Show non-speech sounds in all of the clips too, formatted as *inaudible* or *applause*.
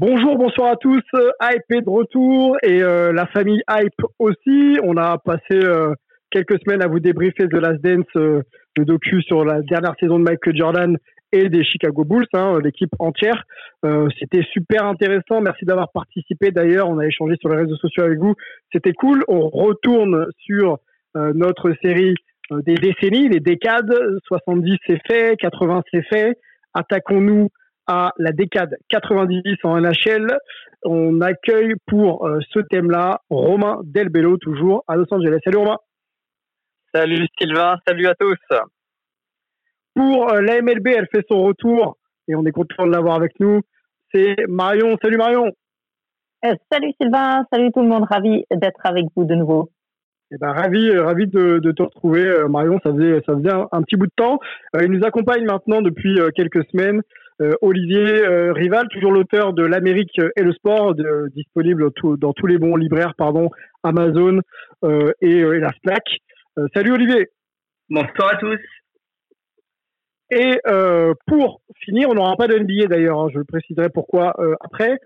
Bonjour, bonsoir à tous. Hype est de retour et euh, la famille Hype aussi. On a passé euh, quelques semaines à vous débriefer The Last Dance, euh, le docu sur la dernière saison de Michael Jordan et des Chicago Bulls, hein, l'équipe entière. Euh, C'était super intéressant. Merci d'avoir participé. D'ailleurs, on a échangé sur les réseaux sociaux avec vous. C'était cool. On retourne sur euh, notre série euh, des décennies, les décades. 70 c'est fait, 80 c'est fait. Attaquons-nous à la décade 90 en NHL. On accueille pour euh, ce thème-là Romain Delbello, toujours à Los Angeles. Salut Romain. Salut Sylvain, salut à tous. Pour euh, la MLB, elle fait son retour et on est content de l'avoir avec nous. C'est Marion. Salut Marion. Euh, salut Sylvain, salut tout le monde, ravi d'être avec vous de nouveau. Eh ben, ravi, euh, ravi de, de te retrouver, Marion. Ça faisait, ça faisait un, un petit bout de temps. Euh, il nous accompagne maintenant depuis euh, quelques semaines. Euh, Olivier euh, Rival, toujours l'auteur de L'Amérique et le sport, de- disponible tout- dans tous les bons libraires, pardon, Amazon euh, et, et la Slack. Salut Olivier. Bonsoir à tous. Et pour finir, on n'aura pas de NBA d'ailleurs, hein, je le préciserai pourquoi après.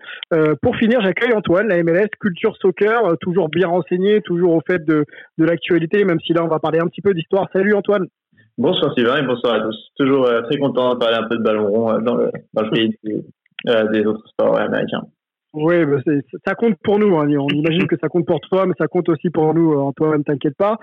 Pour finir, j'accueille Antoine, la MLS, culture soccer, toujours bien renseigné, toujours au fait de, de l'actualité, même si là on va parler un petit peu d'histoire. Salut Antoine. Bonsoir Sylvain et bonsoir à tous. Toujours euh, très content de parler un peu de ballon rond euh, dans, le, dans le pays du- euh, des autres sports américains. Oui, bah, ça compte pour nous. hein. On imagine que ça compte pour toi, mais ça compte aussi pour nous, Antoine. T'inquiète pas.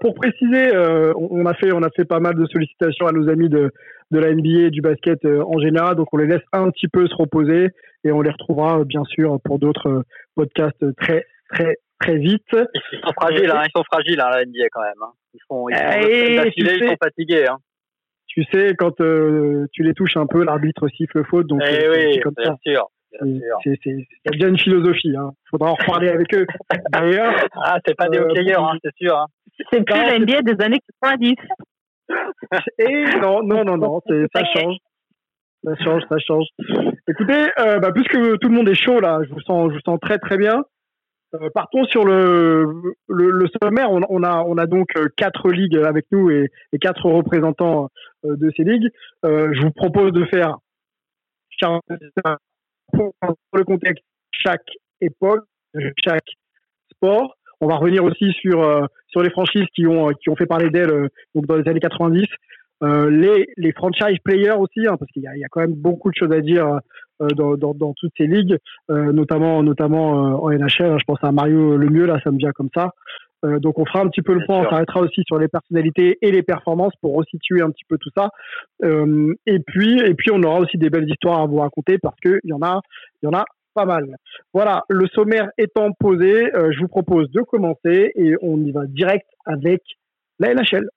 Pour préciser, on a fait, on a fait pas mal de sollicitations à nos amis de, de la NBA et du basket en général, donc on les laisse un petit peu se reposer et on les retrouvera bien sûr pour d'autres podcasts très, très, très vite. Ils sont fragiles, hein, ils sont fragiles hein, la NBA quand même. hein. Ils font, ils deux Eh, ils sont fatigués. Hein. Tu sais, quand euh, tu les touches un peu, l'arbitre siffle faute, donc Eh euh, oui, c'est comme bien ça. sûr. Bien C'est- bien une philosophie. Il faudra en reparler avec eux. D'ailleurs, *laughs* Ah, c'est pas des Euh, hockeyeurs, hein, c'est sûr. Hein. C'est plus Non, la NBA des années 90. *laughs* Et non, non, non, non, c'est- ça change. Ça change, ça change. Écoutez, euh, bah, puisque tout le monde est chaud là, je vous sens, je vous sens très très bien. Euh, partons sur le, le, le sommaire. On, on a, on a donc euh, quatre ligues avec nous et, quatre représentants euh, de ces ligues. Euh, je vous propose de faire le contexte chaque époque, chaque sport. On va revenir aussi sur sur les franchises qui ont qui ont fait parler d'elles dans les années 90. Euh, les, les franchise players aussi, hein, parce qu'il y a, il y a quand même beaucoup de choses à dire euh, dans, dans, dans toutes ces ligues, euh, notamment notamment euh, en NHL. hein, je pense à Mario Lemieux, là, ça me vient comme ça. Euh, donc on fera un petit peu le Bien point, on s'arrêtera aussi sur les personnalités et les performances pour resituer un petit peu tout ça. Euh, et puis et puis on aura aussi des belles histoires à vous raconter parce que il y en a il y en a pas mal. Voilà, le sommaire étant posé, euh, je vous propose de commencer et on y va direct avec la NHL.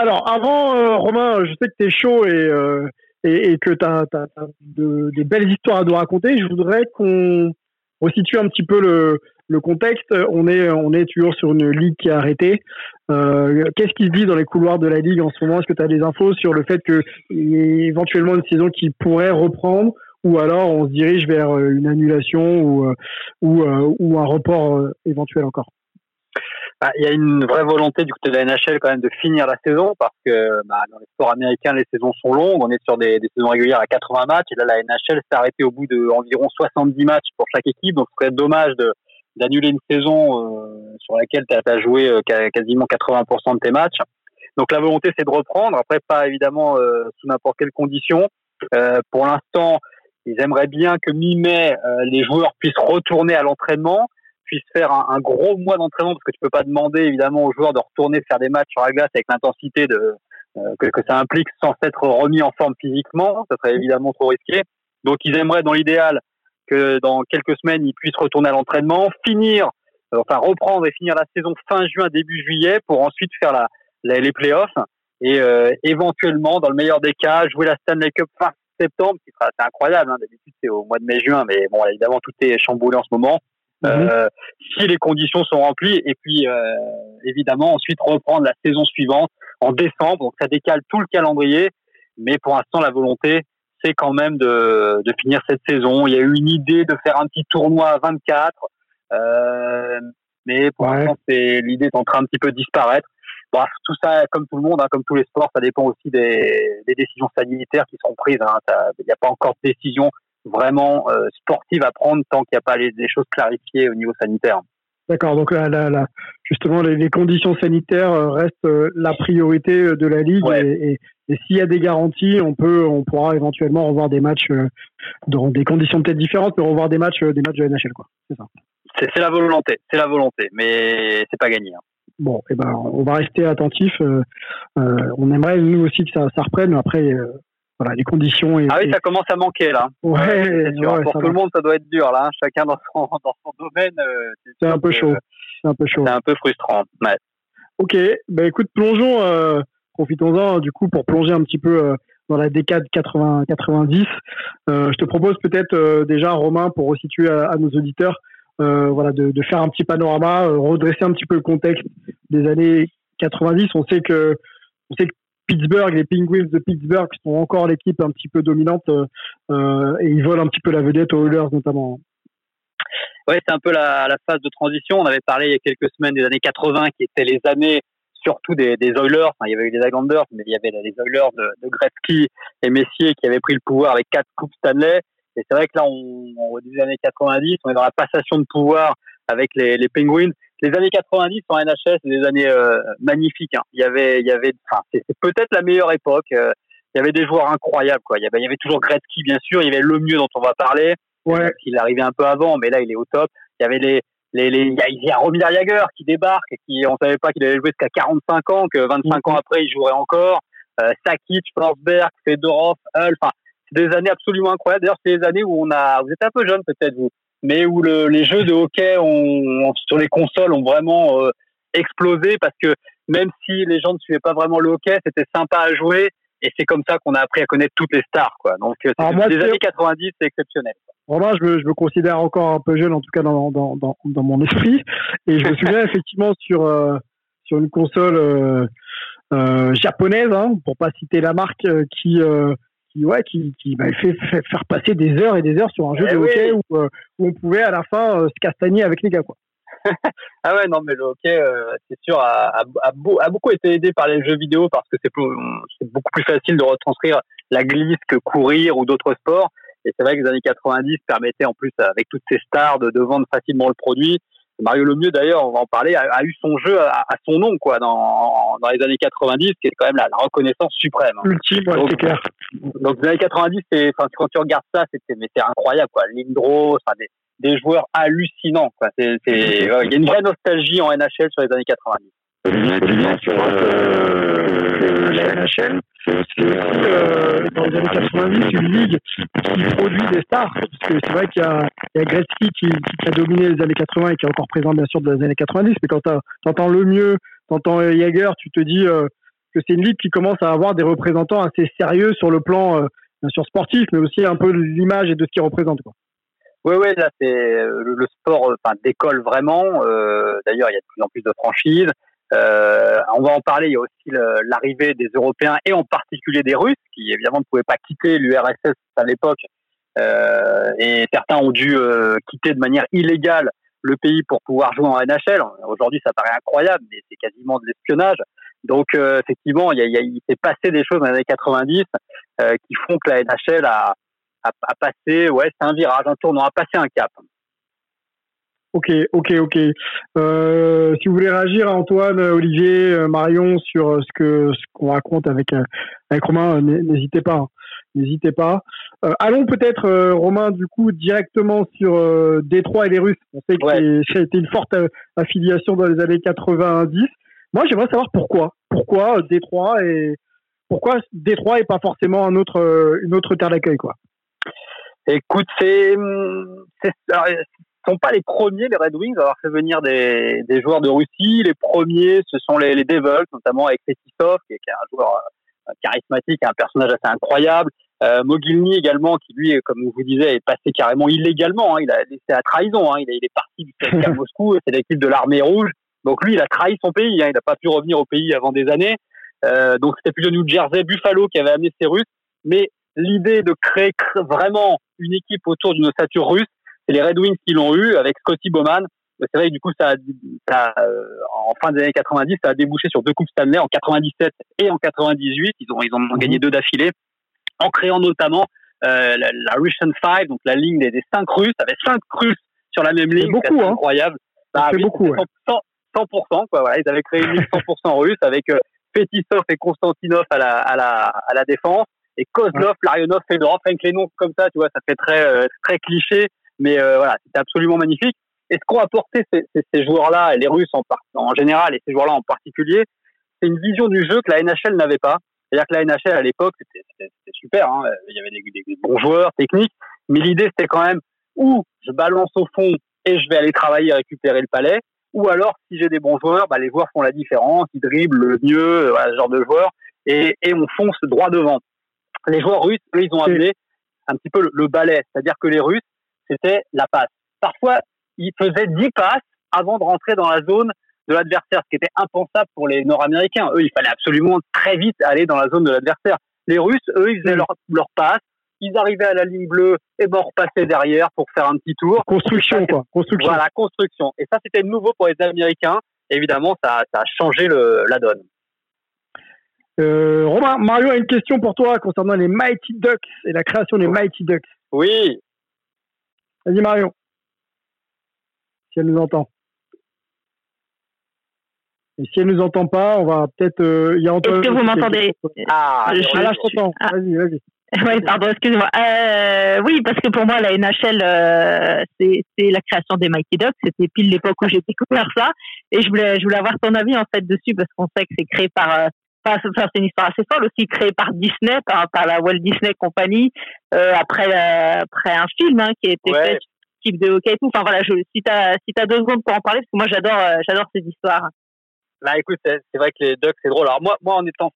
Alors, avant, euh, Romain, je sais que tu es chaud et, euh, et, et que tu as, de, des belles histoires à nous raconter. Je voudrais qu'on resitue un petit peu le, le contexte. On est, on est toujours sur une ligue qui est arrêtée. Euh, Qu'est-ce qui se dit dans les couloirs de la ligue en ce moment? Est-ce que tu as des infos sur le fait qu'il y ait éventuellement une saison qui pourrait reprendre ou alors on se dirige vers euh, une annulation ou, euh, ou, euh, ou un report éventuel encore? Bah, Il y a une vraie volonté du côté de la NHL quand même de finir la saison parce que bah, dans les sports américains, les saisons sont longues. On est sur des, des saisons régulières à 80 matchs et là, la NHL s'est arrêtée au bout de environ 70 matchs pour chaque équipe. Donc, ce serait dommage d'annuler une saison euh, sur laquelle tu as, joué euh, quasiment 80% de tes matchs. Donc la volonté, c'est de reprendre. Après, pas évidemment sous n'importe quelle condition. pour l'instant, ils aimeraient bien que mi-mai, les joueurs puissent retourner à l'entraînement, puissent faire un, gros mois d'entraînement, parce que tu peux pas demander évidemment aux joueurs de retourner faire des matchs sur la glace avec l'intensité de que, que, ça implique sans s'être remis en forme physiquement. Ça serait évidemment trop risqué. Donc ils aimeraient, dans l'idéal, que dans quelques semaines, ils puissent retourner à l'entraînement, finir, euh, enfin reprendre et finir la saison fin juin, début juillet, pour ensuite faire la, les playoffs et euh, éventuellement, dans le meilleur des cas, jouer la Stanley Cup fin septembre, qui sera assez incroyable. Hein. D'habitude, c'est au mois de mai-juin, mais bon, évidemment, tout est chamboulé en ce moment. Mhm. Euh, si les conditions sont remplies, et puis euh, évidemment ensuite reprendre la saison suivante en décembre. Donc ça décale tout le calendrier, mais pour l'instant la volonté c'est quand même de, de, finir cette saison. Il y a eu une idée de faire un petit tournoi à 24, euh, mais pour l'instant, c'est l'idée est en train un petit peu de disparaître. Bref, tout ça, comme tout le monde, hein, comme tous les sports, ça dépend aussi des, des décisions sanitaires qui seront prises. Hein. Il n'y a pas encore de décision vraiment euh, sportive à prendre tant qu'il n'y a pas les, choses clarifiées au niveau sanitaire. D'accord, donc là, là, justement, les, conditions sanitaires euh, restent euh, la priorité de la ligue et, et s'il y a des garanties, on peut, on pourra éventuellement revoir des matchs dans des conditions peut-être différentes, mais revoir des matchs, des matchs de NHL, quoi. C'est ça. C'est la volonté, c'est la volonté, mais c'est pas gagné. Hein. Bon, et eh ben, on va rester attentif. Euh, on aimerait nous aussi que ça, ça reprenne, mais après, voilà, les conditions. Et, ah oui, ça commence à manquer là. Ouais, pour tout le monde, ça doit être dur là. Hein. Chacun dans son *laughs* dans son domaine. c'est un peu chaud. C'est un peu chaud. C'est un peu frustrant. Ouais. Ok, ben écoute, plongeons profitons-en du coup pour plonger un petit peu euh, dans la décade 80-90. Euh, je te propose peut-être euh, déjà, Romain, pour resituer à, nos auditeurs, voilà, de, faire un petit panorama, redresser un petit peu le contexte des années 90. On sait que, on sait que Pittsburgh, les Penguins de Pittsburgh sont encore l'équipe un petit peu dominante et ils volent un petit peu la vedette aux Oilers notamment. Ouais, c'est un peu la, phase de transition. On avait parlé il y a quelques semaines des années 80 qui étaient les années surtout des, Oilers. il y avait eu des Islanders, mais il y avait les Oilers de, Gretzky et Messier qui avaient pris le pouvoir avec quatre coupes Stanley. Et c'est vrai que là, on, début des années 90, on est dans la passation de pouvoir avec les, les Penguins. Les années 90 en NHL, c'est des années euh, magnifiques. Hein. Il y avait, il y avait, enfin, c'est peut-être la meilleure époque. Euh, il y avait des joueurs incroyables, quoi. Il y avait, il y avait toujours Gretzky, bien sûr. Il y avait le mieux dont on va parler. Ouais. Il arrivait un peu avant, mais là, il est au top. Il y avait les, les, les, il y a, Robert Jagger qui débarque, qui on savait pas qu'il allait jouer jusqu'à 45 ans, que 25 ans mhm. après il jouerait encore. Euh, Sakic, Forsberg, Fedorov, Hull, enfin c'est des années absolument incroyables. D'ailleurs, c'est des années où on a, vous êtes un peu jeune peut-être vous, mais où le, les jeux de hockey ont, sur les consoles ont vraiment euh, explosé parce que même si les gens ne suivaient pas vraiment le hockey, c'était sympa à jouer et c'est comme ça qu'on a appris à connaître toutes les stars, quoi. Donc, euh, c'est des années 90, c'est exceptionnel. Moi, je me, je me considère encore un peu jeune, en tout cas dans, dans, dans, dans mon esprit. Et je me souviens *laughs* effectivement sur, euh, sur une console euh, euh, japonaise, hein, pour pas citer la marque, euh, qui, euh, qui, ouais, qui, qui m'avait fait, faire passer des heures et des heures sur un jeu eh de hockey où, où, on pouvait à la fin se castagner avec les gars, quoi. *laughs* ah ouais, non, mais le hockey, c'est sûr, a, a, a, beaucoup été aidé par les jeux vidéo parce que c'est beaucoup plus facile de retranscrire la glisse que courir ou d'autres sports. Et c'est vrai que les années 90 permettaient en plus, avec toutes ces stars, de, de vendre facilement le produit. Mario Lemieux, d'ailleurs, on va en parler, a, eu son jeu à, son nom, quoi, dans, dans les années 90, qui est quand même la, reconnaissance suprême. Hein. Ultime, c'est clair. Donc, les années 90, c'est, enfin, quand tu regardes ça, c'était, mais c'est incroyable, quoi. Lindros, enfin, des, des joueurs hallucinants, quoi. C'est, c'est, il y a une vraie nostalgie en NHL sur les années 90 sur euh, la NHL. C'est aussi euh, dans les années 90 une ligue qui produit des stars. Parce que c'est vrai qu'il y a, il y a Gretzky qui, qui, a dominé les années 80 et qui est encore présent bien sûr dans les années 90. Mais quand tu entends le mieux, tu entends Jagger, tu te dis euh, que c'est une ligue qui commence à avoir des représentants assez sérieux sur le plan bien sûr sportif, mais aussi un peu l'image et de ce qu'ils représentent. Quoi. Oui, oui, là c'est le, sport, enfin décolle vraiment. D'ailleurs, il y a de plus en plus de franchises. Euh, on va en parler. Il y a aussi l'arrivée des Européens et en particulier des Russes, qui évidemment ne pouvaient pas quitter l'URSS à l'époque. Euh, et certains ont dû euh, quitter de manière illégale le pays pour pouvoir jouer en NHL. Aujourd'hui, ça paraît incroyable, mais c'est quasiment de l'espionnage. Donc, euh, effectivement, il, y a, il s'est passé des choses dans les années 90 euh, qui font que la NHL a, a, a passé, ouais, c'est un virage, un tournant, a passé un cap. Ok, ok, ok. Euh, si vous voulez réagir, Antoine, Olivier, euh, Marion, sur euh, ce que ce qu'on raconte avec avec Romain, n'hésitez pas. Hein. N'hésitez pas. allons peut-être, Romain, du coup, directement sur Détroit et les Russes. On sait que ça a été une forte affiliation dans les années 90. Moi, j'aimerais savoir pourquoi. Pourquoi Détroit et pourquoi Détroit et pas forcément un autre, une autre terre d'accueil, quoi? Écoute, c'est, sont pas les premiers, les Red Wings, à avoir fait venir des, des joueurs de Russie. Les premiers, ce sont les, les Devils, notamment avec Fetisov, qui, est un joueur euh, charismatique, un personnage assez incroyable. Euh, Mogilny également, qui lui, comme je vous disais, est passé carrément illégalement. Hein. Il a laissé à trahison. Hein. Il, est, il, est parti du CSKA *laughs* Moscou, c'est l'équipe de l'armée rouge. Donc lui, il a trahi son pays. Hein. Il n'a pas pu revenir au pays avant des années. Euh, donc c'était plutôt New Jersey, Buffalo qui avait amené ces Russes. Mais l'idée de créer vraiment une équipe autour d'une ossature russe, c'est les Red Wings qui l'ont eu avec Scotty Bowman. C'est vrai que du coup, ça, euh, en fin des années 90, ça a débouché sur deux coupes Stanley en 97 et en 98. Ils ont, ils ont gagné mhm. deux d'affilée, en créant notamment euh, la, Russian Five, donc la ligne des, cinq Russes, avec cinq Russes sur la même ligne. beaucoup, hein. incroyable. Bah, oui, beaucoup, 100%, 100%, quoi. Voilà, ils avaient créé une ligne 100% russe avec euh, Fetisov et Konstantinov à la, à la, à la défense et Kozlov, Larionov, Fedorov, avec les noms comme ça, tu vois, ça fait très, euh, très cliché. Mais euh, voilà, c'était absolument magnifique. Et ce qu'ont apporté ces, ces, ces joueurs-là, et les Russes en, en général, et ces joueurs-là en particulier, c'est une vision du jeu que la NHL n'avait pas. C'est-à-dire que la NHL à l'époque, c'était super. Hein. Il y avait des, des, bons joueurs techniques, mais l'idée c'était quand même où je balance au fond et je vais aller travailler récupérer le palais, ou alors si j'ai des bons joueurs, bah, les joueurs font la différence, ils dribblent le mieux, voilà, ce genre de joueurs, et, et on fonce droit devant. Les joueurs russes, eux, ils ont amené un petit peu le, le balai, c'est-à-dire que les Russes, c'était la passe. Parfois, ils faisaient 10 passes avant de rentrer dans la zone de l'adversaire, ce qui était impensable pour les Nord-Américains. Eux, il fallait absolument très vite aller dans la zone de l'adversaire. Les Russes, eux, ils faisaient leur, leur passe, ils arrivaient à la ligne bleue et ben repassaient derrière pour faire un petit tour. Construction, quoi. Construction. Voilà, construction. Et ça, c'était nouveau pour les Américains. Évidemment, ça, ça a changé le, la donne. Euh, Romain, Mario a une question pour toi concernant les Mighty Ducks et la création des Mighty Ducks. Oui, Vas-y Marion. Si elle nous entend. Et si elle nous entend pas, on va peut-être. Euh, Est-ce que vous m'entendez? Ah, je, là, je t'entends. Ah. Vas-y, vas-y. *laughs* Oui, pardon, excusez-moi. Euh, oui, parce que pour moi, la NHL, euh, c'est la création des Mighty Ducks. C'était pile l'époque où j'ai découvert ça. Et je voulais, je voulais avoir ton avis, en fait, dessus, parce qu'on sait que c'est créé par, euh, enfin, c'est une histoire assez folle aussi, créée par Disney, par, par la Walt Disney Company, euh, après, euh, après un film hein, qui a été fait type de hockey et tout. Enfin voilà, je, si tu as, si as deux secondes pour en parler, parce que moi j'adore euh, j'adore ces histoires. Bah écoute, c'est vrai que les Ducks, c'est drôle. Alors moi, moi en étant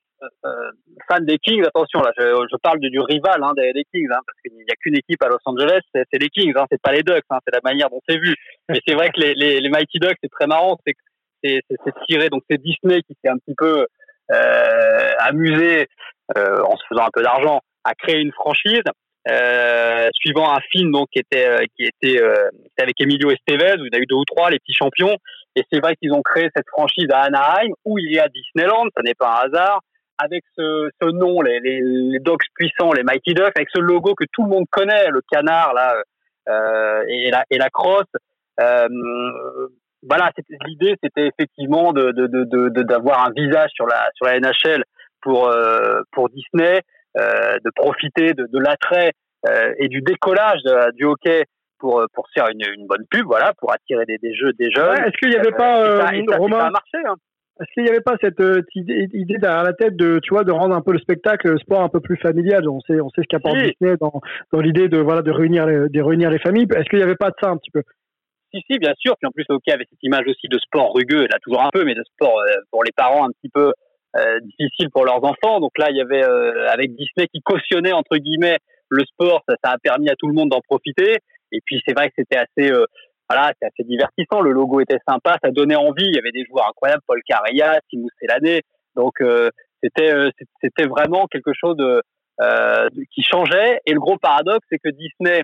fan des Kings, attention là, je, je parle du, du rival hein, des, des, Kings, hein, parce qu'il n'y a qu'une équipe à Los Angeles, c'est les Kings, hein, c'est pas les Ducks, hein, c'est la manière dont c'est vu. Mais c'est vrai que les, les, les Mighty Ducks, c'est très marrant, c'est c'est tiré, donc c'est Disney qui s'est un petit peu euh, amusé euh, en se faisant un peu d'argent à créer une franchise. Euh, suivant un film donc qui était euh, qui était, euh, avec Emilio Estevez où il y a eu deux ou trois les petits champions et c'est vrai qu'ils ont créé cette franchise à Anaheim où il y a Disneyland ça n'est pas un hasard avec ce, ce nom les, les, les Dogs puissants les Mighty Ducks avec ce logo que tout le monde connaît le canard là euh, et la et la crosse euh, voilà l'idée c'était effectivement de d'avoir de, de, un visage sur la sur la NHL pour pour Disney euh, de profiter de, l'attrait euh, et du décollage du hockey pour euh, pour faire une, une, bonne pub, voilà, pour attirer des, des jeux des jeunes. Est-ce qu'il n'y avait pas euh, ça, Romain ça a marché hein. Est-ce qu'il n'y avait pas cette euh, idée, derrière la tête de, tu vois, de rendre un peu le spectacle, le sport un peu plus familial? On sait, on sait ce qu'apporte. Disney dans, dans l'idée de, voilà, de réunir les, de réunir les familles. Est-ce qu'il n'y avait pas de ça un petit peu? Si, si, bien sûr. Puis en plus, hockey avait cette image aussi de sport rugueux, là toujours un peu, mais de sport euh, pour les parents un petit peu euh, difficile pour leurs enfants. Donc là, il y avait euh, avec Disney qui cautionnait entre guillemets le sport, ça, ça a permis à tout le monde d'en profiter. Et puis c'est vrai que c'était assez euh, voilà, c'est assez divertissant. Le logo était sympa, ça donnait envie. Il y avait des joueurs incroyables, Paul Carreya, Timou l'année. Donc euh, c'était c'était vraiment quelque chose de, qui changeait. Et le gros paradoxe, c'est que Disney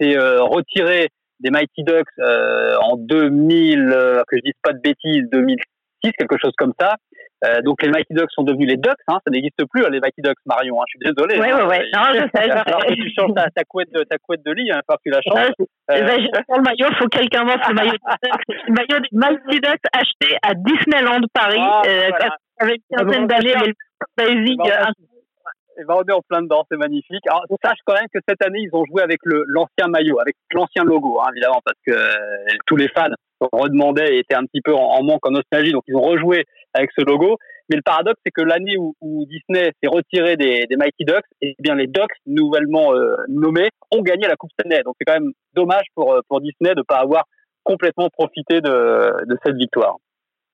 s'est retiré des Mighty Ducks en 2000, que je dise pas de bêtises, 2006, quelque chose comme ça. Euh, donc les Mighty Ducks sont devenus les Ducks, hein, ça n'existe plus les Mighty Ducks Marion. Hein, je suis désolé. Oui, hein, oui, oui. Non, je sais. Alors que tu changes ta, ta, couette de ta couette de lit, hein, que tu la changes. Euh... Ben, pour le maillot, il faut quelqu'un m'offre le maillot. *laughs* le maillot des Mighty Ducks acheté à Disneyland Paris Ah, euh, voilà. avec une quinzaine d'années, mais le basic. Bah, euh, Et ben, on est en plein dedans, c'est magnifique. Alors, sache quand même que cette année, ils ont joué avec l'ancien maillot, avec l'ancien logo, hein, évidemment, parce que euh, tous les fans redemandaient et étaient un petit peu en, en manque, en nostalgie, donc ils ont rejoué avec ce logo. Mais le paradoxe, c'est que l'année où, où Disney s'est retiré des, des Mighty Ducks, et bien les Ducks, nouvellement euh, nommés, ont gagné la Coupe Stanley. Donc c'est quand même dommage pour, euh, pour Disney de ne pas avoir complètement profité de, de cette victoire.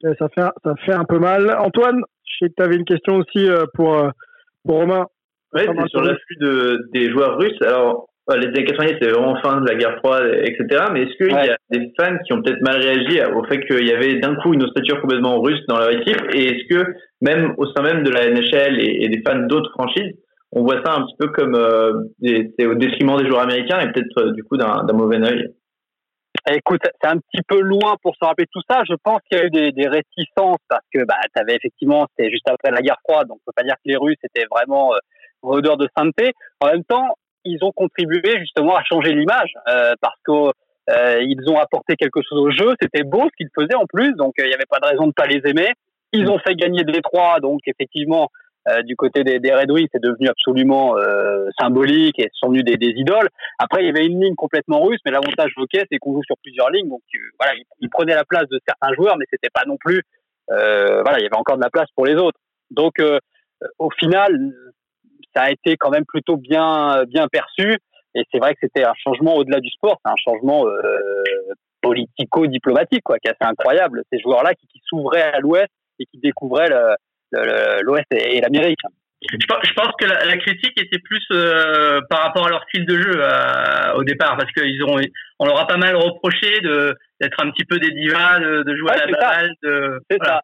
Ouais, Ça fait, ça fait un peu mal. Antoine, je sais que tu avais une question aussi euh, pour, euh, pour Romain. Oui, c'est sur l'afflux de, des joueurs russes. Alors, les années 90, c'est vraiment fin de la guerre froide, etc. Mais est-ce qu'il Ouais. y a des fans qui ont peut-être mal réagi au fait qu'il y avait d'un coup une ossature complètement russe dans leur équipe Et est-ce que, même au sein même de la NHL et, et des fans d'autres franchises, on voit ça un petit peu comme euh, des- au détriment des joueurs américains et peut-être euh, du coup d'un mauvais œil? Écoute, c'est un petit peu loin pour se rappeler tout ça. Je pense qu'il y a eu des, des réticences parce que bah, tu avais effectivement, c'était juste après la guerre froide, donc on peut pas dire que les Russes étaient vraiment euh, rôdeurs de sainteté. En même temps, ils ont contribué justement à changer l'image euh, parce que euh, ils ont apporté quelque chose au jeu. C'était beau ce qu'ils faisaient en plus, donc euh, il n'y avait pas de raison de pas les aimer. Ils ont fait gagner Détroit, donc effectivement, euh, du côté des, des Red Wings, c'est devenu absolument euh, symbolique et ce sont venus des, des idoles. Après, il y avait une ligne complètement russe, mais l'avantage hockey, c'est qu'on joue sur plusieurs lignes, donc voilà, ils, ils prenaient la place de certains joueurs, mais c'était pas non plus, euh, voilà, il y avait encore de la place pour les autres. Donc, euh, au final, ça a été quand même plutôt bien, bien perçu, et c'est vrai que c'était un changement au-delà du sport, c'est un changement euh, politico-diplomatique, quoi, qui est assez incroyable. Ces joueurs-là qui, qui s'ouvraient à l'Ouest et qui découvraient l'Ouest et, et l'Amérique. Je pense, que la, la critique était plus euh, par rapport à leur style de jeu euh, au départ, parce qu'ils ont, on leur a pas mal reproché d'être un petit peu des divas, de, de jouer Ouais, à la balle, C'est voilà. ça.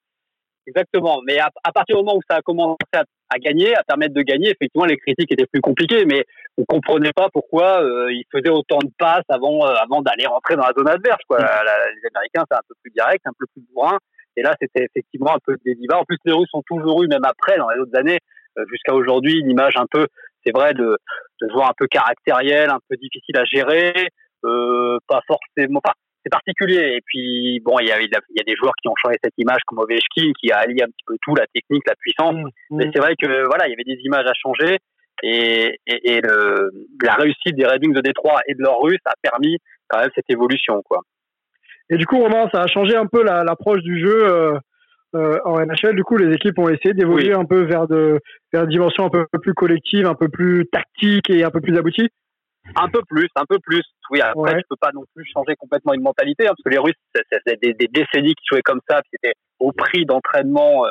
Exactement. Mais à, à partir du moment où ça a commencé à, à gagner, à permettre de gagner, effectivement, les critiques étaient plus compliquées, mais on comprenait pas pourquoi euh, ils faisaient autant de passes avant, euh, avant d'aller rentrer dans la zone adverse. Quoi. La- la- les Américains, c'est un peu plus direct, un peu plus bourrin. Et là, c'était effectivement un peu des divas. En plus, les Russes ont toujours eu, même après, dans les autres années, euh, jusqu'à aujourd'hui, une image un peu, c'est vrai, de, de joueurs un peu caractériel, un peu difficile à gérer, pas forcément. Enfin, c'est particulier. Et puis, bon, il y a, il y a des joueurs qui ont changé cette image, comme Ovechkin, qui a allié un petit peu tout, la technique, la puissance. Mais c'est vrai que, voilà, il y avait des images à changer. Et, et, et le, la réussite des Red Wings de Détroit et de leurs Russes a permis quand même cette évolution, quoi. Et du coup, Romain, ça a changé un peu la- l'approche du jeu euh, euh, en NHL. Du coup, les équipes ont essayé d'évoluer un peu vers, de, vers une dimension un peu plus collective, un peu plus tactique et un peu plus aboutie. Un peu plus, un peu plus. Oui, après, Ouais. je peux pas non plus changer complètement une mentalité, hein, parce que les Russes, c'est- des, des décennies qui jouaient comme ça, puis c'était au prix d'entraînement, euh,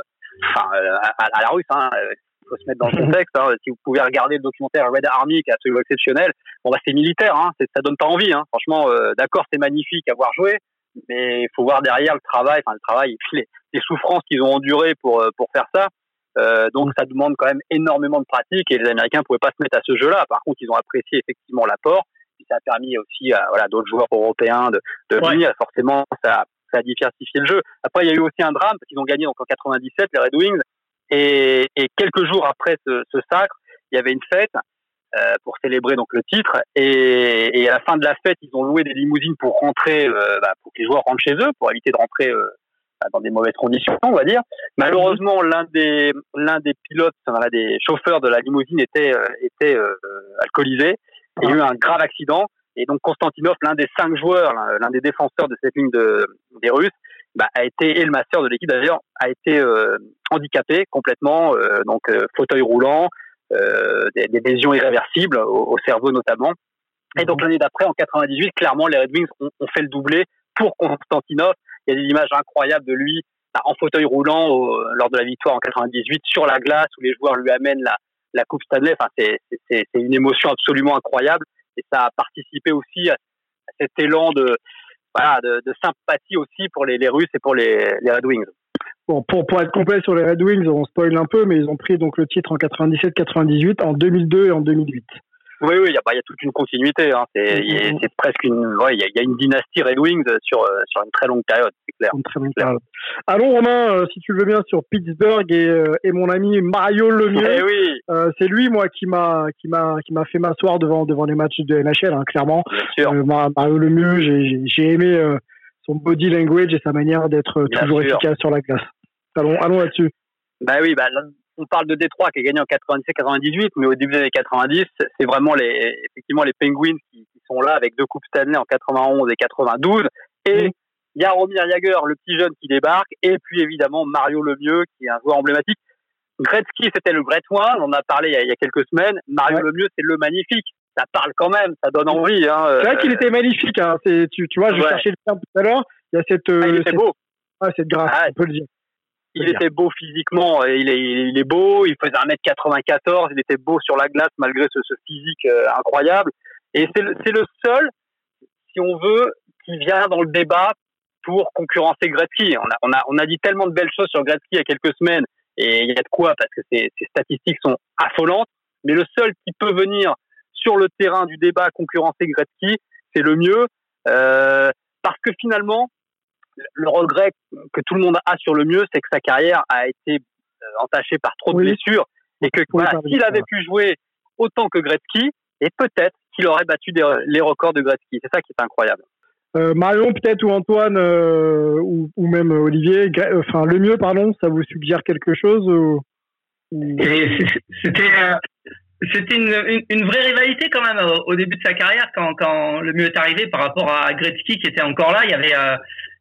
enfin, euh, à, à la russe, hein, euh, faut se mettre dans le *laughs* contexte. Hein, si vous pouvez regarder le documentaire Red Army, qui est absolument exceptionnel, bon, bah, c'est militaire, hein, c'est- ça donne pas envie, hein. Franchement, euh, d'accord, c'est magnifique à voir jouer, mais il faut voir derrière le travail, enfin, le travail, les, les souffrances qu'ils ont endurées pour, euh, pour faire ça. Euh, donc ça demande quand même énormément de pratique et les Américains pouvaient pas se mettre à ce jeu-là. Par contre, ils ont apprécié effectivement l'apport. Puis ça a permis aussi à voilà d'autres joueurs européens de, de Ouais. venir. Forcément, ça, ça a diversifié le jeu. Après, il y a eu aussi un drame parce qu'ils ont gagné donc en 97 les Red Wings et, et quelques jours après ce, ce sacre, il y avait une fête euh, pour célébrer donc le titre et, et à la fin de la fête, ils ont loué des limousines pour rentrer, euh, bah, pour que les joueurs rentrent chez eux, pour éviter de rentrer dans des mauvaises conditions, on va dire. Malheureusement, l'un des l'un des pilotes, l'un des chauffeurs de la limousine était euh, était euh, alcoolisé. Il y a eu un grave accident et donc Konstantinov, l'un des cinq joueurs, l'un des défenseurs de cette ligne de, des Russes, bah, a été et le master de l'équipe d'ailleurs a été euh, handicapé complètement, euh, donc fauteuil roulant, des, des lésions irréversibles au, au cerveau notamment. Et donc l'année d'après, en 98, clairement les Red Wings ont, ont fait le doublé pour Konstantinov. Il y a des images incroyables de lui bah, en fauteuil roulant lors de la victoire en 98 sur la glace où les joueurs lui amènent la, la Coupe Stanley. Enfin, c'est c'est- une émotion absolument incroyable et ça a participé aussi à, cet élan de voilà de, sympathie aussi pour les, les Russes et pour les, les Red Wings. Bon, pour, pour être complet sur les Red Wings, on spoil un peu, mais ils ont pris donc le titre en 97-98, en 2002 et en 2008. Oui, oui, il y, a- bah, y a toute une continuité. Hein. C'est il y a- c'est presque une, ouais, il y, a- il y a une dynastie Red Wings sur euh, sur une très longue période, c'est clair. Une très bonne période. Allons Romain, euh, si tu le veux bien, sur Pittsburgh et, euh, et mon ami Mario Lemieux. Eh oui, Euh, c'est lui, moi, qui m'a qui m'a qui m'a fait m'asseoir devant devant les matchs de NHL, hein, clairement. bien sûr. Euh, Ma- Mario Lemieux, j'ai j'ai- j'ai aimé euh, son body language et sa manière d'être toujours sûr. efficace sur la glace. Allons allons là-dessus. Bah oui, bah, on parle de Détroit qui a gagné en 97-98, mais au début des années 90, c'est vraiment les, effectivement les Penguins qui, qui sont là avec deux coupes Stanley en 91 et 92. Et Mhm. Jaromir Jagr, le petit jeune qui débarque, et puis évidemment Mario Lemieux, qui est un joueur emblématique. Gretzky, c'était le Great One, on en a parlé il y a, il y a quelques semaines. Mario Ouais. Lemieux, c'est le magnifique. Ça parle quand même, ça donne envie. Hein. C'est vrai qu'il était magnifique. Hein. Tu tu vois, je Ouais. cherchais le terme tout à l'heure. Il y a cette Ah, il euh, était cette, beau. ah, cette grâce, Ah, on peut le dire. Il était beau physiquement, il est, il est beau, il faisait 1m94, il était beau sur la glace malgré ce, ce physique euh, incroyable. Et c'est le, seul, si on veut, qui vient dans le débat pour concurrencer Gretzky. On a, on a, on a dit tellement de belles choses sur Gretzky il y a quelques semaines, et il y a de quoi, parce que ses, ses statistiques sont affolantes, mais le seul qui peut venir sur le terrain du débat concurrencer Gretzky, c'est le mieux, euh, parce que finalement, le regret que tout le monde a sur le mieux, c'est que sa carrière a été euh, entachée par trop de blessures et que voilà, s'il avait pu jouer autant que Gretzky, et peut-être qu'il aurait battu des- les records de Gretzky. C'est ça qui est incroyable. Euh, Marion peut-être ou Antoine euh, ou, ou même Olivier, Gre- euh, enfin le mieux pardon, ça vous suggère quelque chose ou- *laughs* C'était euh, c'était une, une, une vraie rivalité quand même au, au début de sa carrière quand, quand le mieux est arrivé par rapport à Gretzky qui était encore là. Il y avait euh,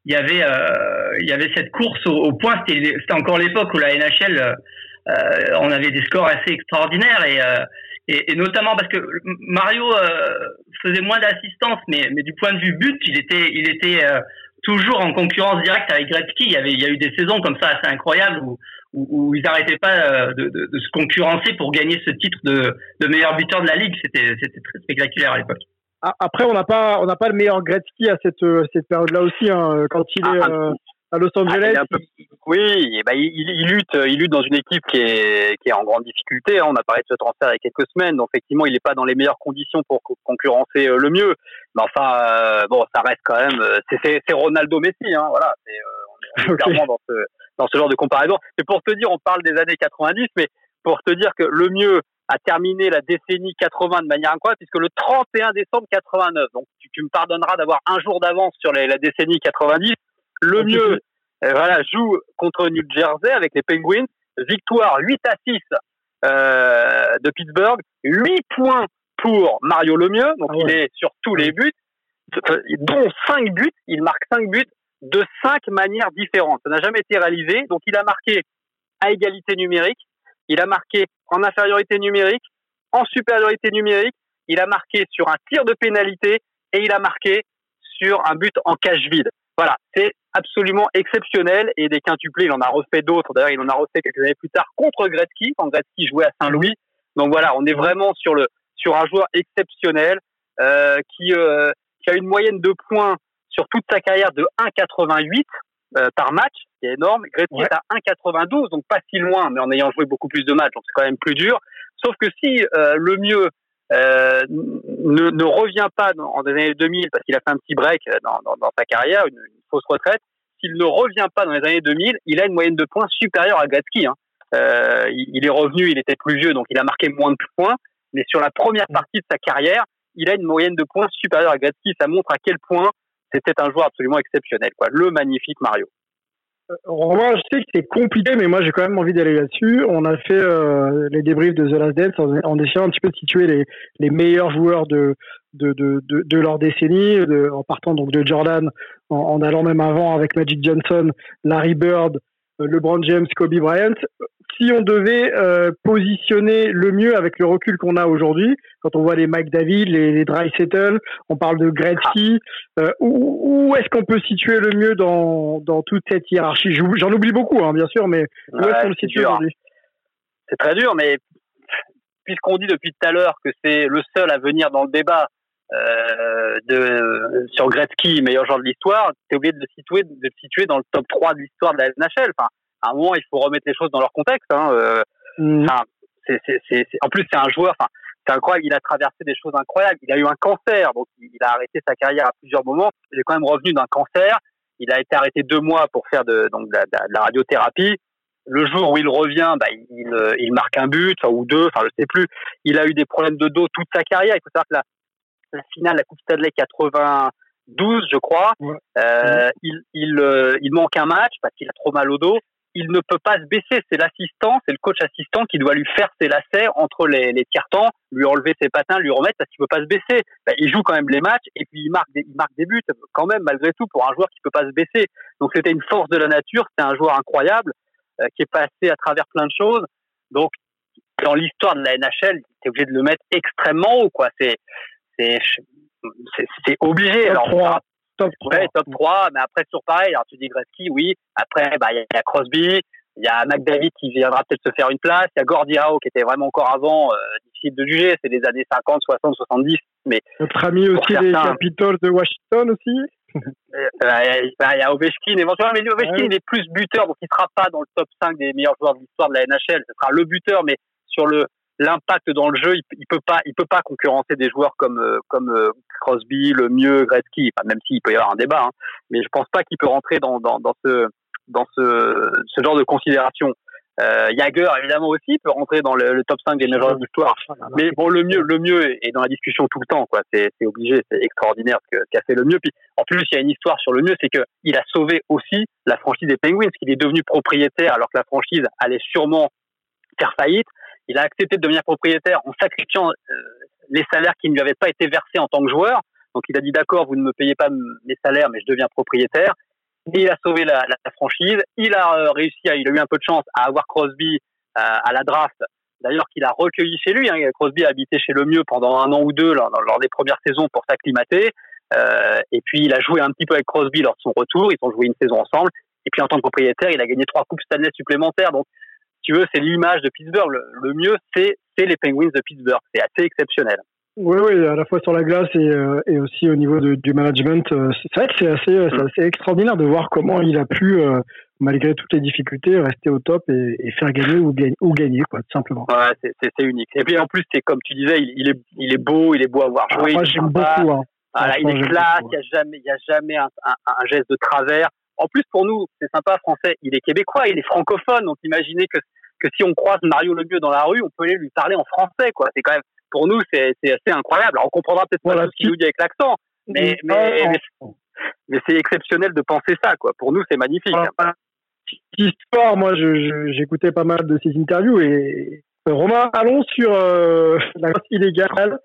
il y avait euh, il y avait cette course au, au point. C'était encore l'époque où la NHL euh, on avait des scores assez extraordinaires et euh, et, et notamment parce que Mario euh, faisait moins d'assistance, mais, mais du point de vue but, il était, il était euh, toujours en concurrence directe avec Gretzky. Il y avait, il y a eu des saisons comme ça assez incroyables où, où, où ils n'arrêtaient pas euh, de, de, de, se concurrencer pour gagner ce titre de, de meilleur buteur de la ligue. C'était, c'était très spectaculaire à l'époque. Après, on n'a pas, on n'a pas le meilleur Gretzky à cette, euh, cette période-là aussi. Hein, quand il est Ah, euh, à Los Ah, Angeles, est peu- Oui, et ben, il, il lutte, il lutte dans une équipe qui est, qui est en grande difficulté. hein. On a parlé de ce transfert il y a quelques semaines, donc effectivement, il n'est pas dans les meilleures conditions pour co- concurrencer euh, le mieux. Mais enfin, euh, bon, ça reste quand même. euh, C'est, c'est, c'est Ronaldo Messi, hein, voilà. C'est, euh, on est, est *laughs* clairement dans ce, dans ce genre de comparaison. Mais pour te dire, on parle des années 90, mais pour te dire que le mieux a terminé la décennie 80 de manière incroyable, puisque le 31 décembre 89, donc tu, tu me pardonneras d'avoir un jour d'avance sur les- la décennie 90, le mieux euh, voilà, joue contre New Jersey avec les Penguins. Victoire 8 à 6 euh, de Pittsburgh. 8 points pour Mario Lemieux. Donc Ah ouais. il est sur tous les buts, euh, dont 5 buts. Il marque 5 buts de 5 manières différentes. Ça n'a jamais été réalisé. Donc il a marqué à égalité numérique. Il a marqué en infériorité numérique, en supériorité numérique. Il a marqué sur un tir de pénalité et il a marqué sur un but en cage vide. Voilà, c'est absolument exceptionnel et des quintuplés, il en a refait d'autres. D'ailleurs, il en a refait quelques années plus tard contre Gretzky quand Gretzky jouait à Saint-Louis. Donc voilà, on est vraiment sur un joueur exceptionnel euh, qui euh, qui a une moyenne de points sur toute sa carrière de 1,88 euh, par match, qui est énorme. Gretzky Ouais. est à 1,92, donc pas si loin, mais en ayant joué beaucoup plus de matchs, donc c'est quand même plus dur. Sauf que si euh, le mieux euh, ne, ne revient pas dans, en des années 2000 parce qu'il a fait un petit break dans, dans, dans sa carrière, une, une fausse retraite, s'il ne revient pas dans les années 2000, il a une moyenne de points supérieure à Gretzky. Hein. Euh, il, il est revenu, il était plus vieux, donc il a marqué moins de points, mais sur la première partie de sa carrière, il a une moyenne de points supérieure à Gretzky. Ça montre à quel point c'était un joueur absolument exceptionnel, quoi. Le magnifique Mario. Romain, je sais que c'est compliqué, mais moi j'ai quand même envie d'aller là-dessus. On a fait euh, les débriefs de The Last Dance en, essayant un petit peu de situer les, les meilleurs joueurs de, de, de, leur décennie, en partant donc de Jordan, en, en allant même avant avec Magic Johnson, Larry Bird, euh, LeBron James, Kobe Bryant. Si on devait euh, positionner le mieux avec le recul qu'on a aujourd'hui, quand on voit les Mike David, les, les Dreisaitl, on parle de Gretzky, euh, où, où est-ce qu'on peut situer le mieux dans, dans toute cette hiérarchie? J'en oublie beaucoup, hein, bien sûr, mais où est-ce qu'on le situe aujourd'hui? C'est très dur, mais puisqu'on dit depuis tout à l'heure que c'est le seul à venir dans le débat euh, de, sur Gretzky, meilleur joueur de l'histoire, t'es obligé de le situer, de le situer dans le top 3 de l'histoire de la NHL. Enfin, à un moment, il faut remettre les choses dans leur contexte. Hein. Euh, enfin, c'est, c'est, c'est, c'est- en plus, c'est un joueur. Enfin, c'est incroyable. Il a traversé des choses incroyables. Il a eu un cancer, donc il a arrêté sa carrière à plusieurs moments. Il est quand même revenu d'un cancer. Il a été arrêté deux mois pour faire de, donc de, la radiothérapie. Le jour où il revient, bah, il, il, marque un but ou deux, enfin je sais plus. Il a eu des problèmes de dos toute sa carrière. Il faut savoir que la, la finale, la Coupe Stanley 92, je crois, euh, il, il, euh, il manque un match parce qu'il a trop mal au dos il ne peut pas se baisser. C'est l'assistant, c'est le coach assistant qui doit lui faire ses lacets entre les, les tiers-temps, lui enlever ses patins, lui remettre parce qu'il ne peut pas se baisser. Ben, il joue quand même les matchs et puis il marque, des, il marque des buts quand même malgré tout pour un joueur qui ne peut pas se baisser. Donc c'était une force de la nature, c'est un joueur incroyable euh, qui est passé à travers plein de choses. Donc dans l'histoire de la NHL, tu es obligé de le mettre extrêmement haut. quoi. C'est c'est obligé. Alors, top 3. Ouais, top 3, mais après, toujours pareil. Alors, tu dis Gretzky, oui. Après, bah, il y a Crosby, il y a McDavid qui viendra peut-être se faire une place. Il y a Gordie Howe qui était vraiment encore avant, euh, difficile de juger. C'est des années 50, 60, 70. Mais Notre ami aussi des Capitals de Washington aussi. *laughs* Euh, bah, il y a Ovechkin éventuellement, mais Ovechkin il est plus buteur, donc il sera pas dans le top 5 des meilleurs joueurs de l'histoire de la NHL. Ce sera le buteur, mais sur le l'impact dans le jeu, il, il, peut pas, il peut pas concurrencer des joueurs comme euh, comme euh, Crosby, le mieux Gretzky. Enfin, même s'il peut y avoir un débat, hein, mais je pense pas qu'il peut rentrer dans, dans, dans ce dans ce, ce genre de considération. Euh, Jagger évidemment aussi peut rentrer dans le, top 5 des meilleurs de l'histoire. Mais bon, le mieux, le mieux est dans la discussion tout le temps, quoi. C'est, c'est obligé, c'est extraordinaire ce, ce qu'a fait le mieux. Puis en plus, il y a une histoire sur le mieux, c'est que il a sauvé aussi la franchise des Penguins, qu'il est devenu propriétaire alors que la franchise allait sûrement faire faillite il a accepté de devenir propriétaire en sacrifiant euh, les salaires qui ne lui avaient pas été versés en tant que joueur. Donc il a dit d'accord, vous ne me payez pas mes salaires, mais je deviens propriétaire. Il a sauvé la, franchise. Il a euh, réussi, il a eu un peu de chance à avoir Crosby euh, à la draft. D'ailleurs, qu'il a recueilli chez lui. Hein. Crosby a habité chez le mieux pendant un an ou deux lors, lors des premières saisons pour s'acclimater. et puis il a joué un petit peu avec Crosby lors de son retour. Ils ont joué une saison ensemble. Et puis en tant que propriétaire, il a gagné trois coupes Stanley supplémentaires. Donc tu veux, c'est l'image de Pittsburgh. Le, mieux, c'est les Penguins de Pittsburgh. C'est assez exceptionnel. Oui, oui, à la fois sur la glace et, euh, et aussi au niveau du management. Euh, c'est vrai que c'est assez, mm. assez, extraordinaire de voir comment il a pu, euh, malgré toutes les difficultés, rester au top et, faire gagner ou, gagner, ou gagner, quoi, tout simplement. Ouais, c'est unique. Et puis en plus, c'est comme tu disais, il, est, il est beau, il est beau à voir jouer. Ah, moi, j'aime beaucoup. Hein. Voilà, il est classe, il n'y a jamais, il y a jamais un, un, geste de travers. En plus, pour nous, c'est sympa, français, il est québécois, il est francophone, donc imaginez que que si on croise Mario Lemieux dans la rue, on peut aller lui parler en français, quoi. C'est quand même, pour nous, c'est assez incroyable. Alors, on comprendra peut-être pas ce qu'il nous dit avec l'accent, mais, mais, mais, c'est exceptionnel de penser ça, quoi. Pour nous, c'est magnifique. Histoire, moi, j'écoutais pas mal de ses interviews et euh, Romain, allons sur euh, *laughs* la la illégale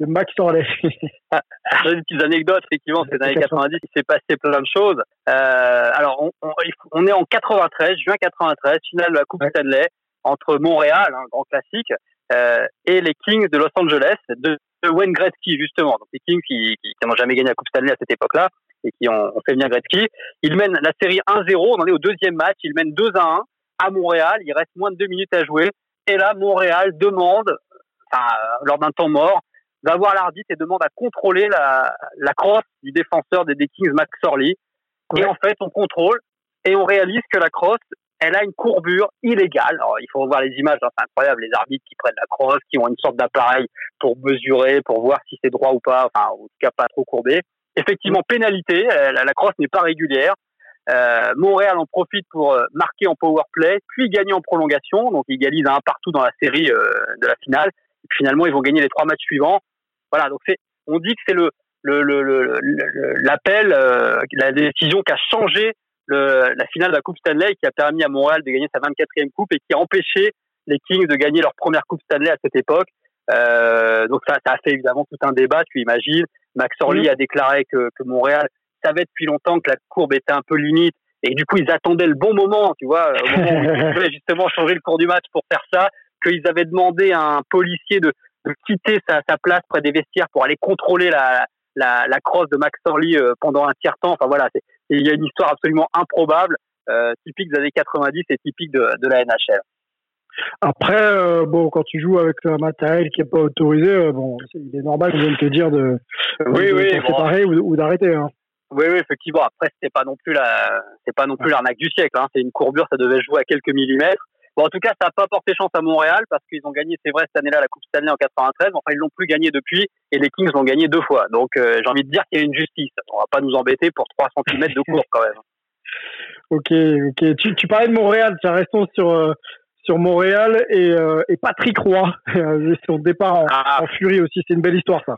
de Max Orley. *laughs* ah, une petite anecdote, effectivement, c'est dans les 90, il s'est passé plein de choses. Euh, alors, on, on, on, est en 93, juin 93, finale de la Coupe Stanley entre Montréal, un grand classique, euh, et les Kings de Los Angeles, de, de Wayne Gretzky, justement. Donc, les Kings qui, qui, qui n'ont jamais gagné la Coupe Stanley à cette époque-là, et qui ont, ont fait venir Gretzky. Ils mènent la série 1-0, on en est au deuxième match, ils mènent 2-1 à Montréal, il reste moins de deux minutes à jouer, et là, Montréal demande, enfin, lors d'un temps mort, va voir l'arbitre et demande à contrôler la, la crosse du défenseur des, Kings, Max Orley. Et en fait, on contrôle et on réalise que la crosse, elle a une courbure illégale. Alors, il faut voir les images, hein, c'est incroyable, les arbitres qui prennent la crosse, qui ont une sorte d'appareil pour mesurer, pour voir si c'est droit ou pas, enfin, en tout cas pas trop courbé. Effectivement, pénalité, euh, la, la crosse n'est pas régulière. Euh, Montréal en profite pour euh, marquer en power play, puis gagner en prolongation, donc ils égalisent un partout dans la série euh, de la finale. Et finalement, ils vont gagner les trois matchs suivants. Voilà, donc c'est, on dit que c'est le, l'appel, euh, la décision qui a changé la finale de la Coupe Stanley, qui a permis à Montréal de gagner sa 24e coupe et qui a empêché les Kings de gagner leur première Coupe Stanley à cette époque. Euh, donc ça, ça a fait évidemment tout un débat, tu imagines. Max Orly a déclaré que, que Montréal savait depuis longtemps que la courbe était un peu limite et du coup ils attendaient le bon moment, tu vois, au moment où ils *laughs* pouvaient justement changer le cours du match pour faire ça, qu'ils avaient demandé à un policier de, de quitter sa, sa, place près des vestiaires pour aller contrôler la, la, la crosse de Max Orly euh, pendant un tiers temps. Enfin voilà, il y a une histoire absolument improbable, euh, typique des années 90 et typique de, de la NHL. Après, euh, bon, quand tu joues avec un matériel qui n'est pas autorisé, euh, bon, il est normal de te dire de, oui, de, oui, séparer ou, ou d'arrêter. Hein. Oui, oui, effectivement. Après, c'était pas non plus la, c'est pas non plus l'arnaque du siècle. Hein. C'est une courbure, ça devait jouer à quelques millimètres. Bon, en tout cas, ça n'a pas porté chance à Montréal parce qu'ils ont gagné, c'est vrai, cette année-là, la Coupe Stanley en 93. Enfin, ils l'ont plus gagné depuis et les Kings l'ont gagné deux fois. Donc, euh, j'ai envie de dire qu'il y a une justice. On va pas nous embêter pour 3 cm de cours quand même. *laughs* Ok, ok. Tu, tu parlais de Montréal. Tiens, restons sur, euh, sur Montréal et, euh, et Patrick Roy. *laughs* son départ en, Ah. en furie aussi. C'est une belle histoire, ça.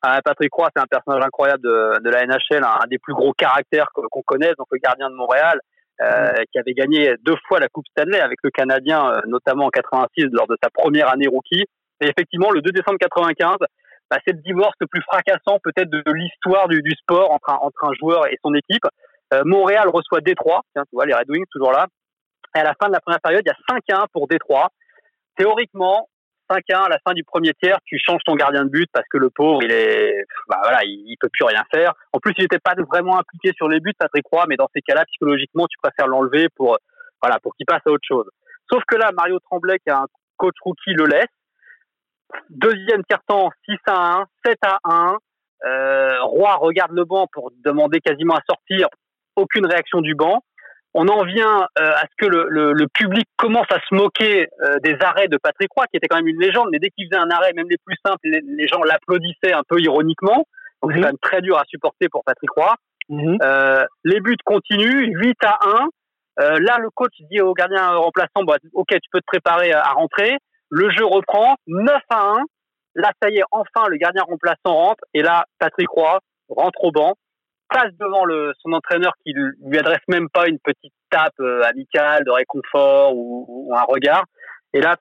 Ah, Patrick Roy, c'est un personnage incroyable de, de la NHL, un, un des plus gros caractères qu'on connaisse, donc le gardien de Montréal, euh, qui avait gagné deux fois la Coupe Stanley avec le Canadien, euh, notamment en 86 lors de sa première année rookie. Et effectivement, le 2 décembre 95, bah, c'est le divorce le plus fracassant peut-être de, l'histoire du, du sport entre un, entre un joueur et son équipe. Euh, Montréal reçoit Détroit, tiens, tu vois, les Red Wings toujours là. Et à la fin de la première période, il y a 5-1 pour Détroit. Théoriquement, 5-1 à la fin du premier tiers, tu changes ton gardien de but parce que le pauvre, il est, bah voilà, il, peut plus rien faire. En plus, il n'était pas vraiment impliqué sur les buts, Patrick Roy, mais dans ces cas-là, psychologiquement, tu préfères l'enlever pour, voilà, pour qu'il passe à autre chose. Sauf que là, Mario Tremblay, qui est un coach rookie, le laisse. Deuxième tiers-temps, 6 à 1, 7 à 1. Euh, Roy regarde le banc pour demander quasiment à sortir. Aucune réaction du banc. On en vient euh, à ce que le, le, le public commence à se moquer euh, des arrêts de Patrick Roy, qui était quand même une légende, mais dès qu'il faisait un arrêt, même les plus simples, les, les gens l'applaudissaient un peu ironiquement. Donc c'est quand même très dur à supporter pour Patrick Roy. Euh, les buts continuent, 8 à 1. Euh, là, le coach dit au gardien remplaçant, bah, ok, tu peux te préparer à, à rentrer. Le jeu reprend, 9 à 1. Là, ça y est, enfin, le gardien remplaçant rentre. Et là, Patrick Roy rentre au banc, passe devant le, son entraîneur qui lui adresse même pas une petite tape euh, amicale de réconfort ou, ou un regard. Et là,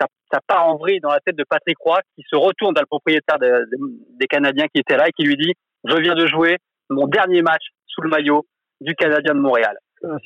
ça, ça part en vrille dans la tête de Patrick Roy qui se retourne vers le propriétaire de- de- des Canadiens qui était là et qui lui dit Je viens de jouer mon dernier match sous le maillot du Canadien de Montréal.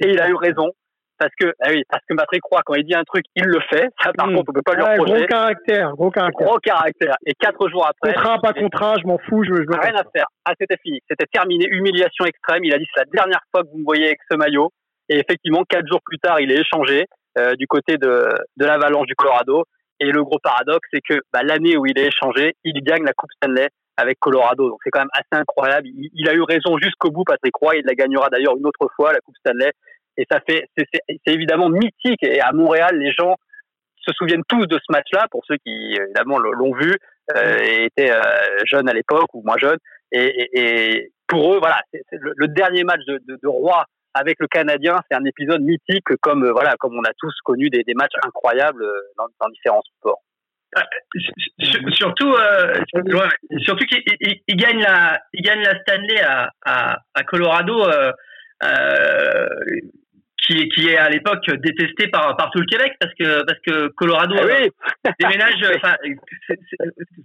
Et il a eu raison. Parce que, ah oui, parce que Patrick Roy, quand il dit un truc, il le fait. Ça, par Mm. contre, on peut pas lui Ouais, reprocher. gros caractère, gros caractère. Gros caractère. Et quatre jours après. Contrat, pas contrat, je m'en fous, je, je Rien à faire. Ah, c'était fini. C'était terminé. Humiliation extrême. Il a dit c'est la dernière fois que vous me voyez avec ce maillot. Et effectivement, quatre jours plus tard, il est échangé euh, du côté de, de l'Avalanche du Colorado. Et le gros paradoxe, c'est que bah, l'année où il est échangé, il gagne la Coupe Stanley avec Colorado. Donc c'est quand même assez incroyable. Il, il a eu raison jusqu'au bout, Patrick Roy. Il la gagnera d'ailleurs une autre fois, la Coupe Stanley. Et ça fait, c'est évidemment mythique. Et à Montréal, les gens se souviennent tous de ce match-là, pour ceux qui évidemment l'ont vu euh, et étaient euh, jeunes à l'époque ou moins jeunes. Et, pour eux, voilà, le, dernier match de, de, Roy avec le Canadien, c'est un épisode mythique, comme euh, voilà, comme on a tous connu des, matchs incroyables dans, différents sports. Sur- surtout, surtout qu'il il- il- il gagne la, il gagne la Stanley à, à, Colorado, qui, qui est à l'époque détesté par, par tout le Québec parce que, parce que Colorado Ah oui. euh, déménage. *laughs* Enfin,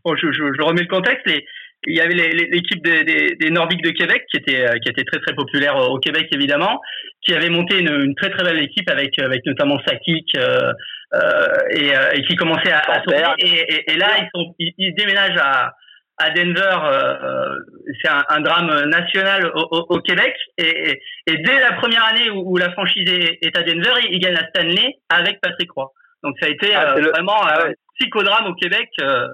bon, je, je, je remets le contexte. Les, il y avait les- les- l'équipe des, des, des Nordiques de Québec qui était, euh, qui était très très populaire au Québec évidemment, qui avait monté une, une très très belle équipe avec, avec notamment Sakic euh, euh, et, euh, et qui commençait à, à tourner. Et, et, et là, ils, sont, ils, ils déménagent à, à Denver. euh, c'est un, un drame national au, au, au Québec. Et, et, et dès la première année où, où la franchise est, est à Denver, ils gagnent la Stanley avec Patrick Roy. Donc ça a été Ah, euh, le- vraiment ah un psychodrame au Québec. euh,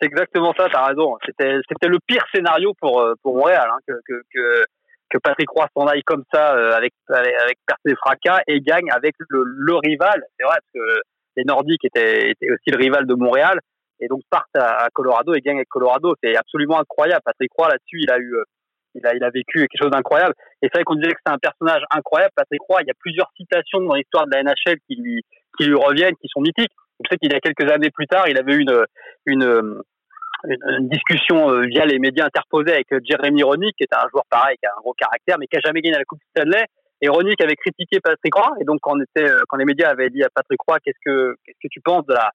C'est exactement ça, t'as raison. C'était, c'était le pire scénario pour, euh, pour Montréal, hein, que, que, que, que Patrick Roy s'en aille comme ça, euh, avec, avec, avec perte et fracas, et gagne avec le, le rival. C'est vrai, parce que les Nordiques étaient, étaient aussi le rival de Montréal, et donc partent à, Colorado et gagnent avec Colorado. C'est absolument incroyable. Patrick Roy, là-dessus, il a eu, euh, il a, il a vécu quelque chose d'incroyable. Et c'est vrai qu'on disait que c'est un personnage incroyable, Patrick Roy. Il y a plusieurs citations dans l'histoire de la NHL qui lui, qui lui reviennent, qui sont mythiques. Je sais qu'il y a quelques années plus tard, il avait eu une, une, une, une discussion euh, via les médias interposés avec euh, Jeremy Roenick, qui est un joueur pareil, qui a un gros caractère, mais qui a jamais gagné la Coupe Stanley. Et Roenick avait critiqué Patrick Roy, et donc quand, on était, euh, quand les médias avaient dit à Patrick Roy, qu'est-ce que, qu'est-ce que tu penses de la,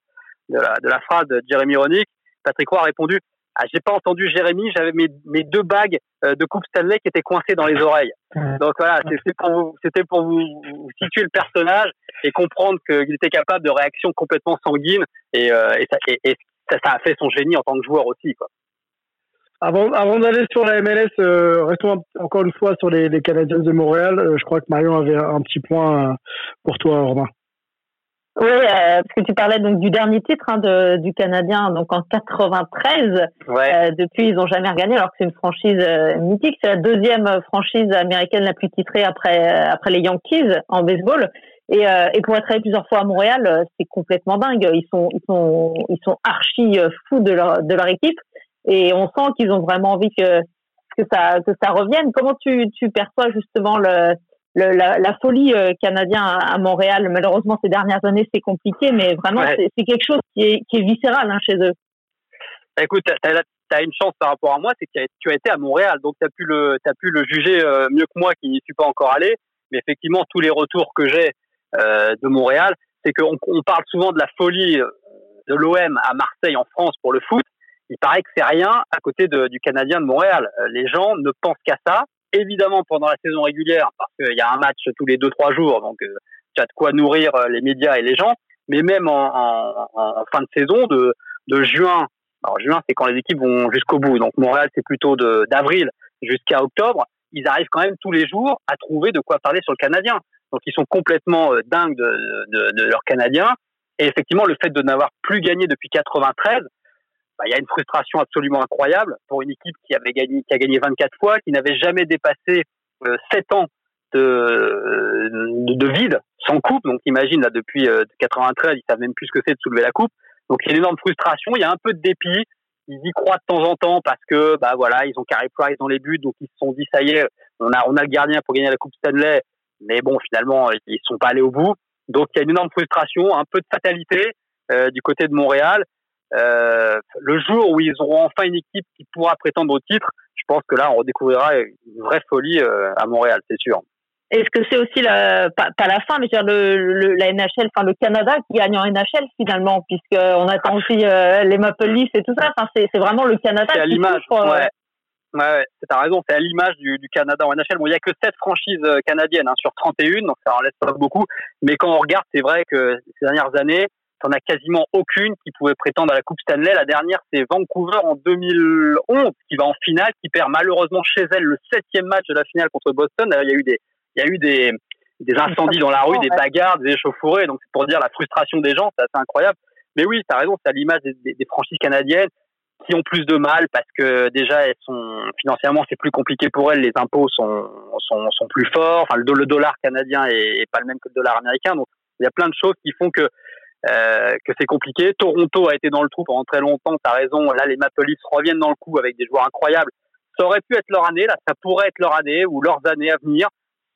de la, de la phrase de Jeremy Roenick, Patrick Roy a répondu, ah, j'ai pas entendu Jérémy, j'avais mes, mes deux bagues euh, de Coupe Stanley qui étaient coincées dans les oreilles. Donc voilà, c'était pour vous, c'était pour vous, vous situer le personnage et comprendre qu'il était capable de réactions complètement sanguines et, euh, et, ça, et, et ça, ça a fait son génie en tant que joueur aussi. Quoi. Avant, avant d'aller sur la MLS, euh, restons encore une fois sur les, les Canadiens de Montréal. Euh, je crois que Marion avait un petit point euh, pour toi, Romain. Oui, euh, parce que tu parlais donc du dernier titre hein, de, du Canadien, donc en 93. Ouais. Euh, depuis, ils n'ont jamais regagné, alors que c'est une franchise euh, mythique. C'est la deuxième franchise américaine la plus titrée après euh, après les Yankees en baseball. Et, euh, et pour être allé plusieurs fois à Montréal, euh, c'est complètement dingue. Ils sont, ils sont, ils sont archi fous de leur, de leur équipe. Et on sent qu'ils ont vraiment envie que, que ça, que ça revienne. Comment tu, tu perçois justement le, le la, la, folie canadienne à, Montréal Malheureusement, ces dernières années, c'est compliqué, mais vraiment, ouais. c'est quelque chose qui est, qui est viscéral hein, chez eux. Bah, écoute, tu as, une chance par rapport à moi, c'est que tu as été à Montréal, donc tu as pu le, as pu le juger mieux que moi qui n'y suis pas encore allé. Mais effectivement, tous les retours que j'ai euh, de Montréal, c'est qu'on on parle souvent de la folie euh, de l'OM à Marseille en France pour le foot. Il paraît que c'est rien à côté de, du Canadien de Montréal. Euh, les gens ne pensent qu'à ça. Évidemment pendant la saison régulière, parce qu'il y a un match tous les deux trois jours, donc tu as de quoi nourrir les médias et les gens. Mais même en, fin de saison, de, de juin, alors juin c'est quand les équipes vont jusqu'au bout. Donc Montréal c'est plutôt d'avril jusqu'à octobre. Ils arrivent quand même tous les jours à trouver de quoi parler sur le Canadien. Donc ils sont complètement euh, dingues de, de, de leurs Canadiens. Et effectivement, le fait de n'avoir plus gagné depuis 93, bah, il y a une frustration absolument incroyable pour une équipe qui avait gagné, qui a gagné 24 fois, qui n'avait jamais dépassé euh, 7 ans de, de, de, vide sans coupe. Donc imagine là depuis euh, 93, ils savent même plus ce que c'est de soulever la coupe. Donc il y a une énorme frustration, il y a un peu de dépit. Ils y croient de temps en temps parce que bah voilà, ils ont Carey Price dans les buts, donc ils se sont dit ça y est, on a on a le gardien pour gagner la coupe Stanley. Mais bon, finalement, ils sont pas allés au bout. Donc il y a une énorme frustration, un peu de fatalité euh, du côté de Montréal. Euh, le jour où ils auront enfin une équipe qui pourra prétendre au titre, je pense que là, on redécouvrira une vraie folie euh, à Montréal, c'est sûr. Est-ce que c'est aussi la, pas, pas, la fin, mais dire le, le, la NHL, enfin le Canada qui gagne en NHL finalement, puisqu'on attend aussi euh, les Maple Leafs et tout ça. Enfin, c'est, c'est vraiment le Canada. C'est à l'image. Ouais. Ouais, ouais t'as raison, c'est à l'image du, du, Canada en NHL. Bon, il y a que 7 franchises canadiennes hein, sur 31, donc ça en laisse pas beaucoup. Mais quand on regarde, c'est vrai que ces dernières années, t'en as quasiment aucune qui pouvait prétendre à la Coupe Stanley. La dernière, c'est Vancouver en 2011, qui va en finale, qui perd malheureusement chez elle le septième match de la finale contre Boston. Il y a eu des, il y a eu des, des incendies dans la rue, des bagarres, des échauffourées. Donc c'est pour dire la frustration des gens, c'est assez incroyable. Mais oui, t'as raison, c'est à l'image des, des, des franchises canadiennes qui ont plus de mal parce que déjà elles sont financièrement c'est plus compliqué pour elles les impôts sont sont, sont plus forts enfin le, le dollar canadien est, est, pas le même que le dollar américain donc il y a plein de choses qui font que euh, que c'est compliqué. Toronto a été dans le trou pendant très longtemps tu as raison. Là les Maple Leafs reviennent dans le coup avec des joueurs incroyables. Ça aurait pu être leur année là ça pourrait être leur année ou leurs années à venir.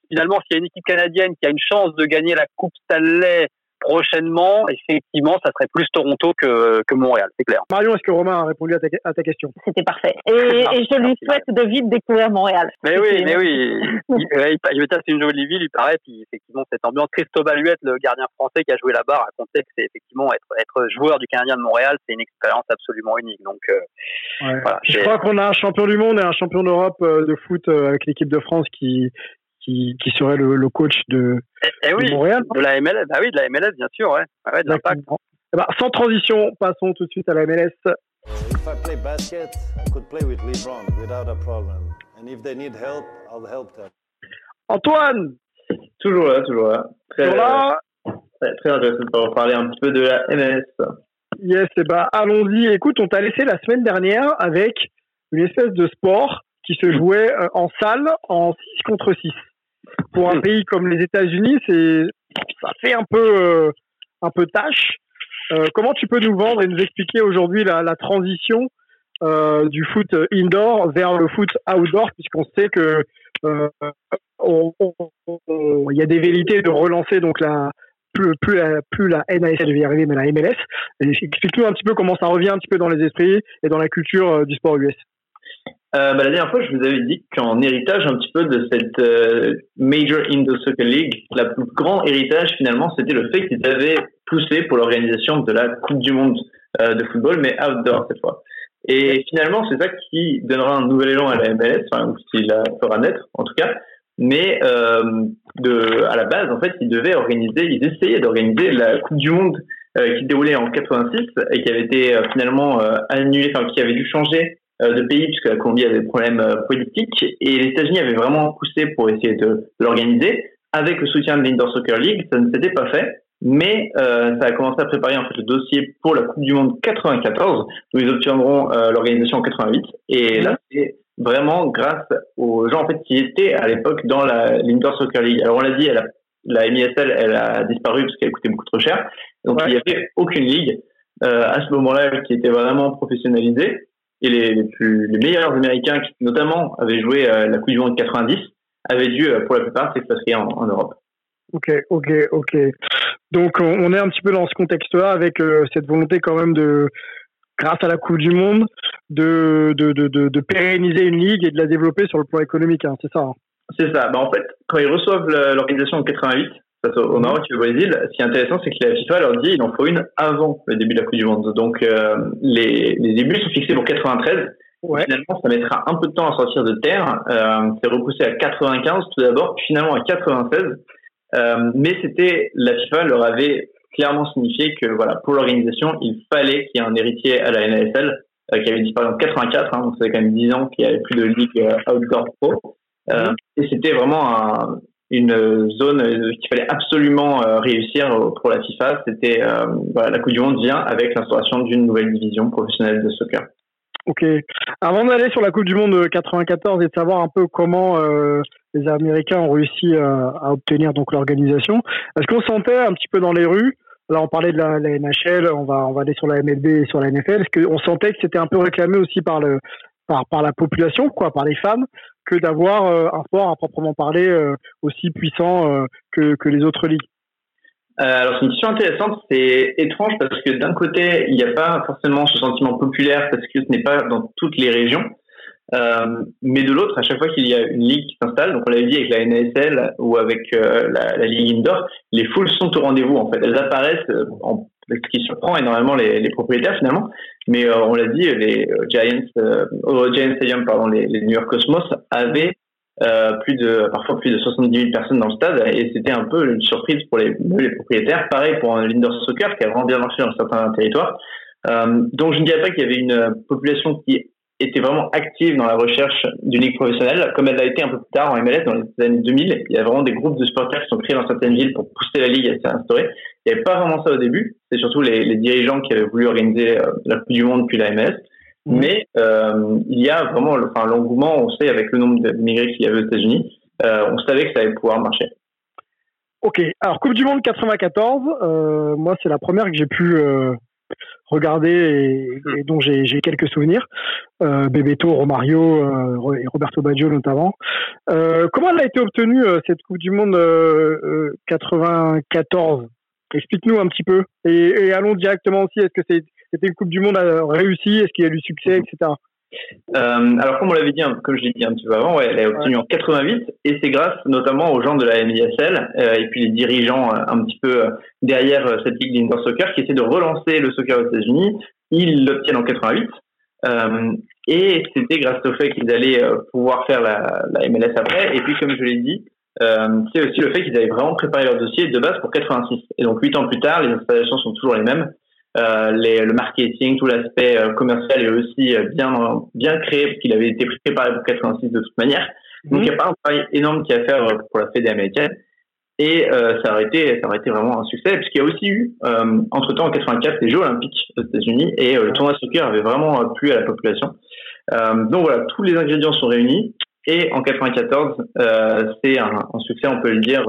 Finalement s'il y a une équipe canadienne qui a une chance de gagner la Coupe Stanley prochainement, effectivement, ça serait plus Toronto que, que Montréal, c'est clair. Marion, est-ce que Romain a répondu à ta, à ta question? C'était parfait. *laughs* Et, et, je lui souhaite de vite découvrir Montréal. Mais oui, mais oui. *laughs* il, il, c'est une jolie ville, il paraît, puis effectivement, cette ambiance. Christophe Baluette, le gardien français qui a joué là-bas, racontait que c'est effectivement être, être joueur du Canadien de Montréal, c'est une expérience absolument unique. Donc, euh, ouais. voilà, je crois qu'on a un champion du monde et un champion d'Europe de foot avec l'équipe de France qui, qui, qui serait le, le coach de, eh, eh oui, de Montréal. De la MLS, bah oui, de la MLS, bien sûr, ouais. Ah ouais de eh ben, sans transition, passons tout de suite à la MLS. If I play basket, I could play with LeBron without a problem. And if they need help, I'll help them. Antoine Toujours là, toujours là. Très, toujours là. Très, très intéressant pour parler un petit peu de la MLS. Yes, et bah allons-y. Écoute, on t'a laissé la semaine dernière avec une espèce de sport qui se jouait en salle en 6 contre 6 pour un *laughs* pays comme les États-Unis, c'est ça fait un peu euh, un peu tâche. Euh, comment tu peux nous vendre et nous expliquer aujourd'hui la, la, transition euh, du foot indoor vers le foot outdoor, puisqu'on sait que il y a des velléités de relancer donc la plus, plus la, plus la NASL devait y arriver, mais la MLS. Explique-nous un petit peu comment ça revient un petit peu dans les esprits et dans la culture du sport US. Euh, bah, la dernière fois, je vous avais dit qu'en héritage un petit peu de cette euh, Major Indo Soccer League, le plus grand héritage finalement, c'était le fait qu'ils avaient poussé pour l'organisation de la Coupe du Monde euh, de football, mais outdoor cette fois. Et finalement, c'est ça qui donnera un nouvel élan à la MLS, enfin, ou qui la fera naître en tout cas. Mais euh, de, à la base, en fait, ils devaient organiser, ils essayaient d'organiser la Coupe du Monde qui se déroulait en 86 et qui avait été finalement annulée, enfin qui avait dû changer euh, de pays, puisque la Colombie avait des problèmes euh, politiques, et les États-Unis avaient vraiment poussé pour essayer de, l'organiser. Avec le soutien de l'Indoor Soccer League, ça ne s'était pas fait, mais euh, ça a commencé à préparer en fait le dossier pour la Coupe du Monde 94, où ils obtiendront euh, l'organisation en 88. Et là, c'est vraiment grâce aux gens en fait qui étaient à l'époque dans l'Indoor Soccer League. Alors on l'a dit, elle a la MISL, elle a disparu parce qu'elle coûtait beaucoup trop cher. Donc il n'y avait aucune ligue euh, à ce moment-là qui était vraiment professionnalisée. Et les, les, plus, les meilleurs Américains, qui notamment avaient joué euh, la Coupe du Monde 90, avaient dû, euh, pour la plupart, s'expatrier en, en Europe. Ok, ok, ok. Donc on est un petit peu dans ce contexte-là avec euh, cette volonté quand même de, grâce à la Coupe du Monde, de, de, de, de, de pérenniser une ligue et de la développer sur le plan économique, hein, c'est ça hein? C'est ça. Bah, en fait, quand ils reçoivent l'organisation en 88, face au Maroc et au Brésil, ce qui est intéressant, c'est que la FIFA leur dit il en faut une avant le début de la Coupe du Monde. Donc euh, les, les débuts sont fixés pour 93. Ouais. Finalement, ça mettra un peu de temps à sortir de terre. Euh, c'est repoussé à 95 tout d'abord, puis finalement à 96. Euh, mais c'était la FIFA leur avait clairement signifié que voilà pour l'organisation, il fallait qu'il y ait un héritier à la NASL euh, qui avait disparu en 84, hein, donc ça fait quand même 10 ans qu'il n'y avait plus de ligue euh, outdoor pro. Euh, et c'était vraiment un, une zone qu'il fallait absolument réussir pour la FIFA. C'était la Coupe du Monde vient avec l'instauration d'une nouvelle division professionnelle de soccer. Ok. Avant d'aller sur la Coupe du Monde 94 et de savoir un peu comment euh, les Américains ont réussi à, à obtenir donc l'organisation, est-ce qu'on sentait un petit peu dans les rues? Là, on parlait de la, la, NHL, on va on va aller sur la MLB et sur la NFL. Est-ce qu'on sentait que c'était un peu réclamé aussi par le par par la population, quoi, par les femmes, que d'avoir euh, un sport à proprement parler euh, aussi puissant que que les autres ligues. Euh, alors c'est une question intéressante, c'est étrange parce que d'un côté il n'y a pas forcément ce sentiment populaire parce que ce n'est pas dans toutes les régions, euh, mais de l'autre à chaque fois qu'il y a une ligue qui s'installe, donc on l'avait dit avec la NASL ou avec euh, la, ligue indoor, les foules sont au rendez-vous en fait, elles apparaissent, euh, ce qui surprend énormément les, propriétaires finalement, mais on l'a dit, les Giants, les, New York Cosmos avaient plus de parfois plus de 70 000 personnes dans le stade et c'était un peu une surprise pour les, les propriétaires. Pareil pour l'indoor soccer qui a vraiment bien marché dans certains territoires. Donc je ne dirais pas qu'il y avait une population qui était vraiment active dans la recherche d'une ligue professionnelle, comme elle a été un peu plus tard en MLS dans les années 2000. Il y a vraiment des groupes de supporters qui sont créés dans certaines villes pour pousser la ligue à s'instaurer. Il n'y avait pas vraiment ça au début. C'est surtout les, les, dirigeants qui avaient voulu organiser euh, la Coupe du Monde puis la MLS. Mmh. Mais euh, il y a vraiment enfin, l'engouement, on sait, avec le nombre d'immigrés qu'il y avait aux États-Unis, euh, on savait que ça allait pouvoir marcher. Ok, alors Coupe du Monde 94, euh, moi c'est la première que j'ai pu regarder et, mmh. et dont j'ai quelques souvenirs. Euh, Bebeto, Romario euh, et Roberto Baggio notamment. comment elle a été obtenue cette Coupe du Monde 94 Explique-nous un petit peu. Et, et allons directement aussi, est-ce que c'est c'était une Coupe du Monde réussie? Est-ce qu'il y a eu du succès, etc. Euh, alors comme on l'avait dit, comme je l'ai dit un petit peu avant, ouais, elle est obtenue ouais. en 88 et c'est grâce notamment aux gens de la MISL euh, et puis les dirigeants euh, un petit peu derrière cette ligue d'indoor soccer qui essaient de relancer le soccer aux États-Unis. Ils l'obtiennent en 88 euh, et c'était grâce au fait qu'ils allaient pouvoir faire la, la, MLS après. Et puis comme je l'ai dit, c'est aussi le fait qu'ils avaient vraiment préparé leur dossier de base pour 86. Et donc huit ans plus tard, les installations sont toujours les mêmes. Euh, les, le marketing, tout l'aspect euh, commercial est aussi euh, bien bien créé parce qu'il avait été préparé pour 86 de toute manière. Donc mmh. il n'y a pas un travail énorme qui a à faire pour la Fédé américaine. Et euh, ça aurait été ça aurait été vraiment un succès puisqu'il y a aussi eu euh, entre temps en 84 les Jeux Olympiques aux États-Unis et euh, le tournoi soccer avait vraiment plu à la population. donc voilà, tous les ingrédients sont réunis. Et en 94, c'est un, un, succès, on peut le dire,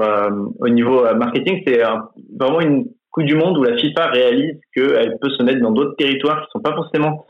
au niveau marketing. C'est vraiment une Coupe du Monde où la FIFA réalise qu'elle peut se mettre dans d'autres territoires qui sont pas forcément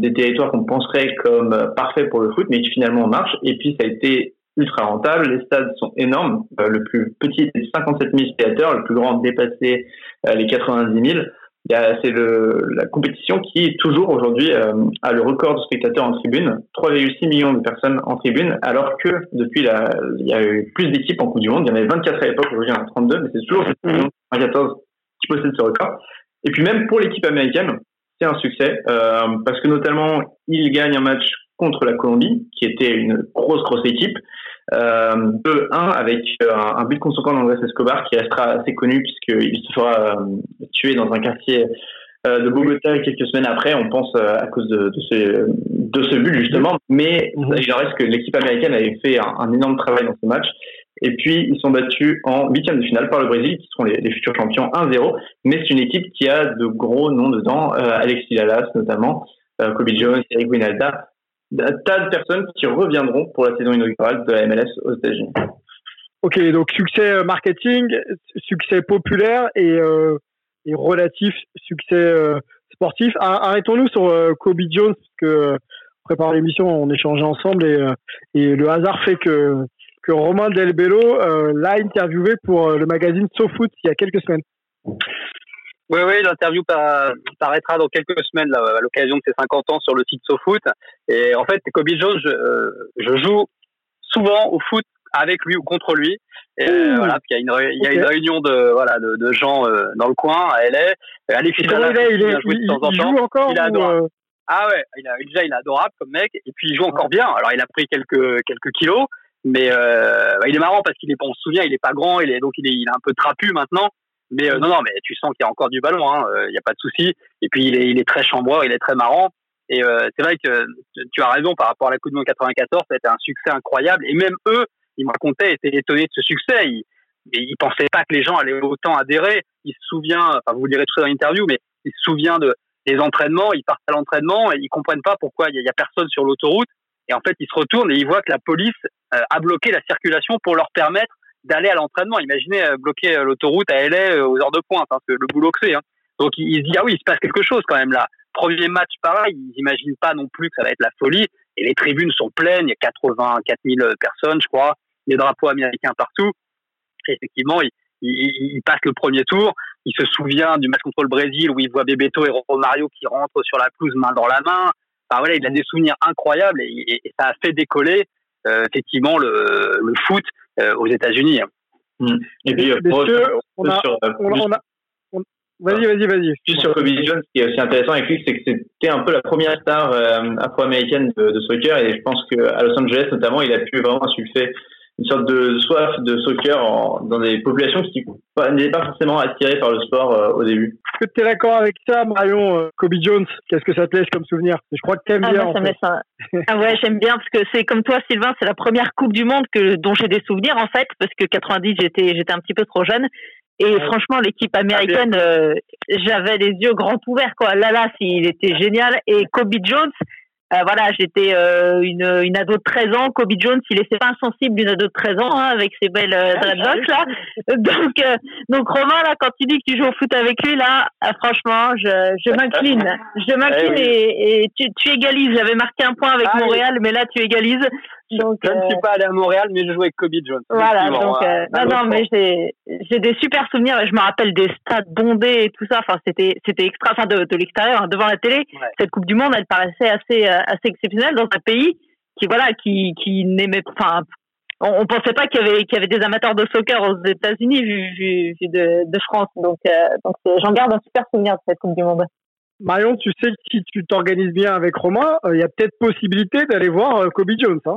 des territoires qu'on penserait comme parfaits pour le foot, mais qui finalement marchent. Et puis ça a été ultra rentable. Les stades sont énormes. Euh, le plus petit c'est 57 000 spectateurs, le plus grand dépassait euh, les 90 000. C'est la compétition qui toujours aujourd'hui euh, a le record de spectateurs en tribune, 3,6 millions de personnes en tribune, alors que depuis la, il y a eu plus d'équipes en Coupe du Monde. Il y en avait 24 à l'époque, aujourd'hui il y en a 32, mais c'est toujours 14 qui possède ce record. Et puis même pour l'équipe américaine, c'est un succès euh, parce que notamment il gagne un match contre la Colombie, qui était une grosse grosse équipe, euh, 2-1 avec euh, un but camp d'Andrés Escobar qui restera assez connu puisqu'il se fera euh, tuer dans un quartier euh, de Bogota quelques semaines après, on pense à cause de, de, ce, de ce but justement, mais mmh. il en reste que l'équipe américaine avait fait un, un, énorme travail dans ce match et puis, ils sont battus en huitième de finale par le Brésil, qui seront les, les futurs champions 1-0. Mais c'est une équipe qui a de gros noms dedans, euh, Alexis Lalas notamment, euh, Kobe Jones, Eric Winalda, un tas de personnes qui reviendront pour la saison inaugurale de la MLS aux États-Unis. Ok, donc succès marketing, succès populaire et, euh, et relatif succès euh, sportif. Arrêtons-nous sur Kobe Jones, parce que préparant l'émission, on échangeait ensemble et, et le hasard fait que, que Romain Del Bello l'a interviewé pour le magazine SoFoot il y a quelques semaines. Oui, oui, l'interview paraîtra dans quelques semaines à l'occasion de ses 50 ans sur le site SoFoot. Et en fait, Kobe Jones, je, je joue souvent au foot avec lui ou contre lui. Et euh, voilà, il y a une, il y a une réunion de voilà de, de gens euh, dans le coin à LA. Alexis il, joue encore il est adorable. Euh... Ah ouais, il a, déjà il est adorable comme mec et puis il joue encore bien. Alors il a pris quelques quelques kilos, mais euh, il est marrant parce qu'il est on se souvient, il est pas grand, il est donc il est il est un peu trapu maintenant. Mais euh, non non, mais tu sens qu'il y a encore du ballon, hein, il n'y a pas de souci. Et puis il est il est très chambreur, il est très marrant. Et euh, c'est vrai que tu as raison par rapport à la Coupe du Monde 94, ça a été un succès incroyable. Et même eux, ils me racontaient, étaient étonnés de ce succès. Ils, ils pensaient pas que les gens allaient autant adhérer. Ils se souviennent, enfin vous direz tout dans l'interview, mais ils se souviennent de, des entraînements, ils partent à l'entraînement et ils comprennent pas pourquoi il y, a personne sur l'autoroute. Et en fait, ils se retournent et ils voient que la police euh, a bloqué la circulation pour leur permettre d'aller à l'entraînement. Imaginez euh, bloquer euh, l'autoroute à LA aux heures de pointe, hein, le boulot que c'est. Hein. Donc ils, se disent ah oui, il se passe quelque chose quand même là. Premier match pareil, ils n'imaginent pas non plus que ça va être la folie. Et les tribunes sont pleines, il y a 84 000 personnes, je crois des drapeaux américains partout. Et effectivement, il, il, passe le premier tour. Il se souvient du match contre le Brésil où il voit Bebeto et Romario qui rentrent sur la pelouse main dans la main. Enfin, voilà, il a des souvenirs incroyables et, ça a fait décoller euh, effectivement le, le foot euh, aux États-Unis. Mmh. Et puis, Vas-y, vas-y, vas-y. Juste sur Kobe Jones, ce qui est aussi intéressant avec lui, c'est que c'était un peu la première star euh, afro-américaine de, de, soccer et je pense qu'à Los Angeles notamment, il a pu vraiment insuffler une sorte de soif de soccer en, dans des populations qui n'étaient pas forcément attirées par le sport euh, au début. Est-ce que tu es d'accord avec ça, Marion euh, Kobe Jones, qu'est-ce que ça te laisse comme souvenir? Je crois que tu aimes ah, bien. Moi, ça fait. *laughs* ah ouais, j'aime bien parce que c'est comme toi, Sylvain, c'est la première Coupe du Monde que, dont j'ai des souvenirs en fait, parce que 90, j'étais, j'étais un petit peu trop jeune. Et franchement, l'équipe américaine, euh, j'avais les yeux grands ouverts. Quoi. Là, là, il était génial. Et Kobe Jones, euh, voilà, j'étais euh, une, une ado de 13 ans. Kobe Jones, il était pas insensible d'une ado de 13 ans hein, avec ses belles euh, dreadlocks là. *laughs* Donc, euh, donc Romain là, quand tu dis que tu joues au foot avec lui là, franchement, je, je m'incline, je m'incline eh et, et, tu, tu égalises. J'avais marqué un point avec ah Montréal, mais là tu égalises. Donc, je ne suis pas allé à Montréal, mais je joue avec Kobe Jones. Voilà, donc non, non, mais j'ai j'ai des super souvenirs. Je me rappelle des stades bondés et tout ça. Enfin, c'était c'était extra. Enfin, de, de l'extérieur, hein, devant la télé, cette Coupe du Monde, elle paraissait assez assez exceptionnel dans un pays qui voilà qui qui n'aimait enfin on, on pensait pas qu'il y avait qu'il y avait des amateurs de soccer aux États-Unis vu, vu, vu de, de France donc euh, donc j'en garde un super souvenir de cette Coupe du Monde. Marion, tu sais que si tu t'organises bien avec Romain, euh, il y a peut-être possibilité d'aller voir euh, Kobe Jones. Hein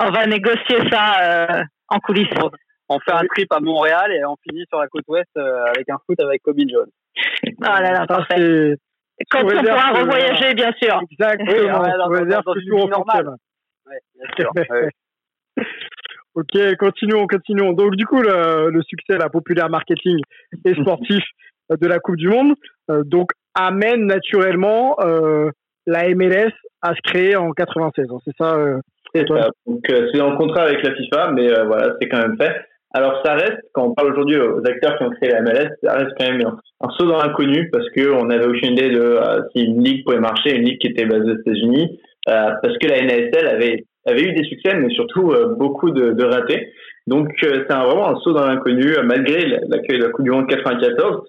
on va négocier ça en coulisses. On fait un trip à Montréal et on finit sur la côte ouest avec un foot avec Kobe Jones. Oh là là, parfait. Quand on pourra revoyager, bien sûr. Exactement. Oui, normal. Ouais, bien sûr. *laughs* ok, continuons, continuons. Donc, du coup, le, le, succès, la populaire marketing et sportif de la Coupe du Monde, euh, donc, amène naturellement euh, la MLS à se créer en 96. C'est ça euh, C'est Donc, c'est en contrat avec la FIFA, mais voilà, c'est quand même fait. Alors ça reste, quand on parle aujourd'hui aux acteurs qui ont créé la MLS, ça reste quand même un, saut dans l'inconnu parce qu'on n'avait aucune idée de euh, si une ligue pouvait marcher, une ligue qui était basée aux États-Unis, euh, parce que la NASL avait, avait eu des succès, mais surtout euh, beaucoup de, de, ratés. Donc c'est vraiment un saut dans l'inconnu, malgré l'accueil de la Coupe du Monde 94.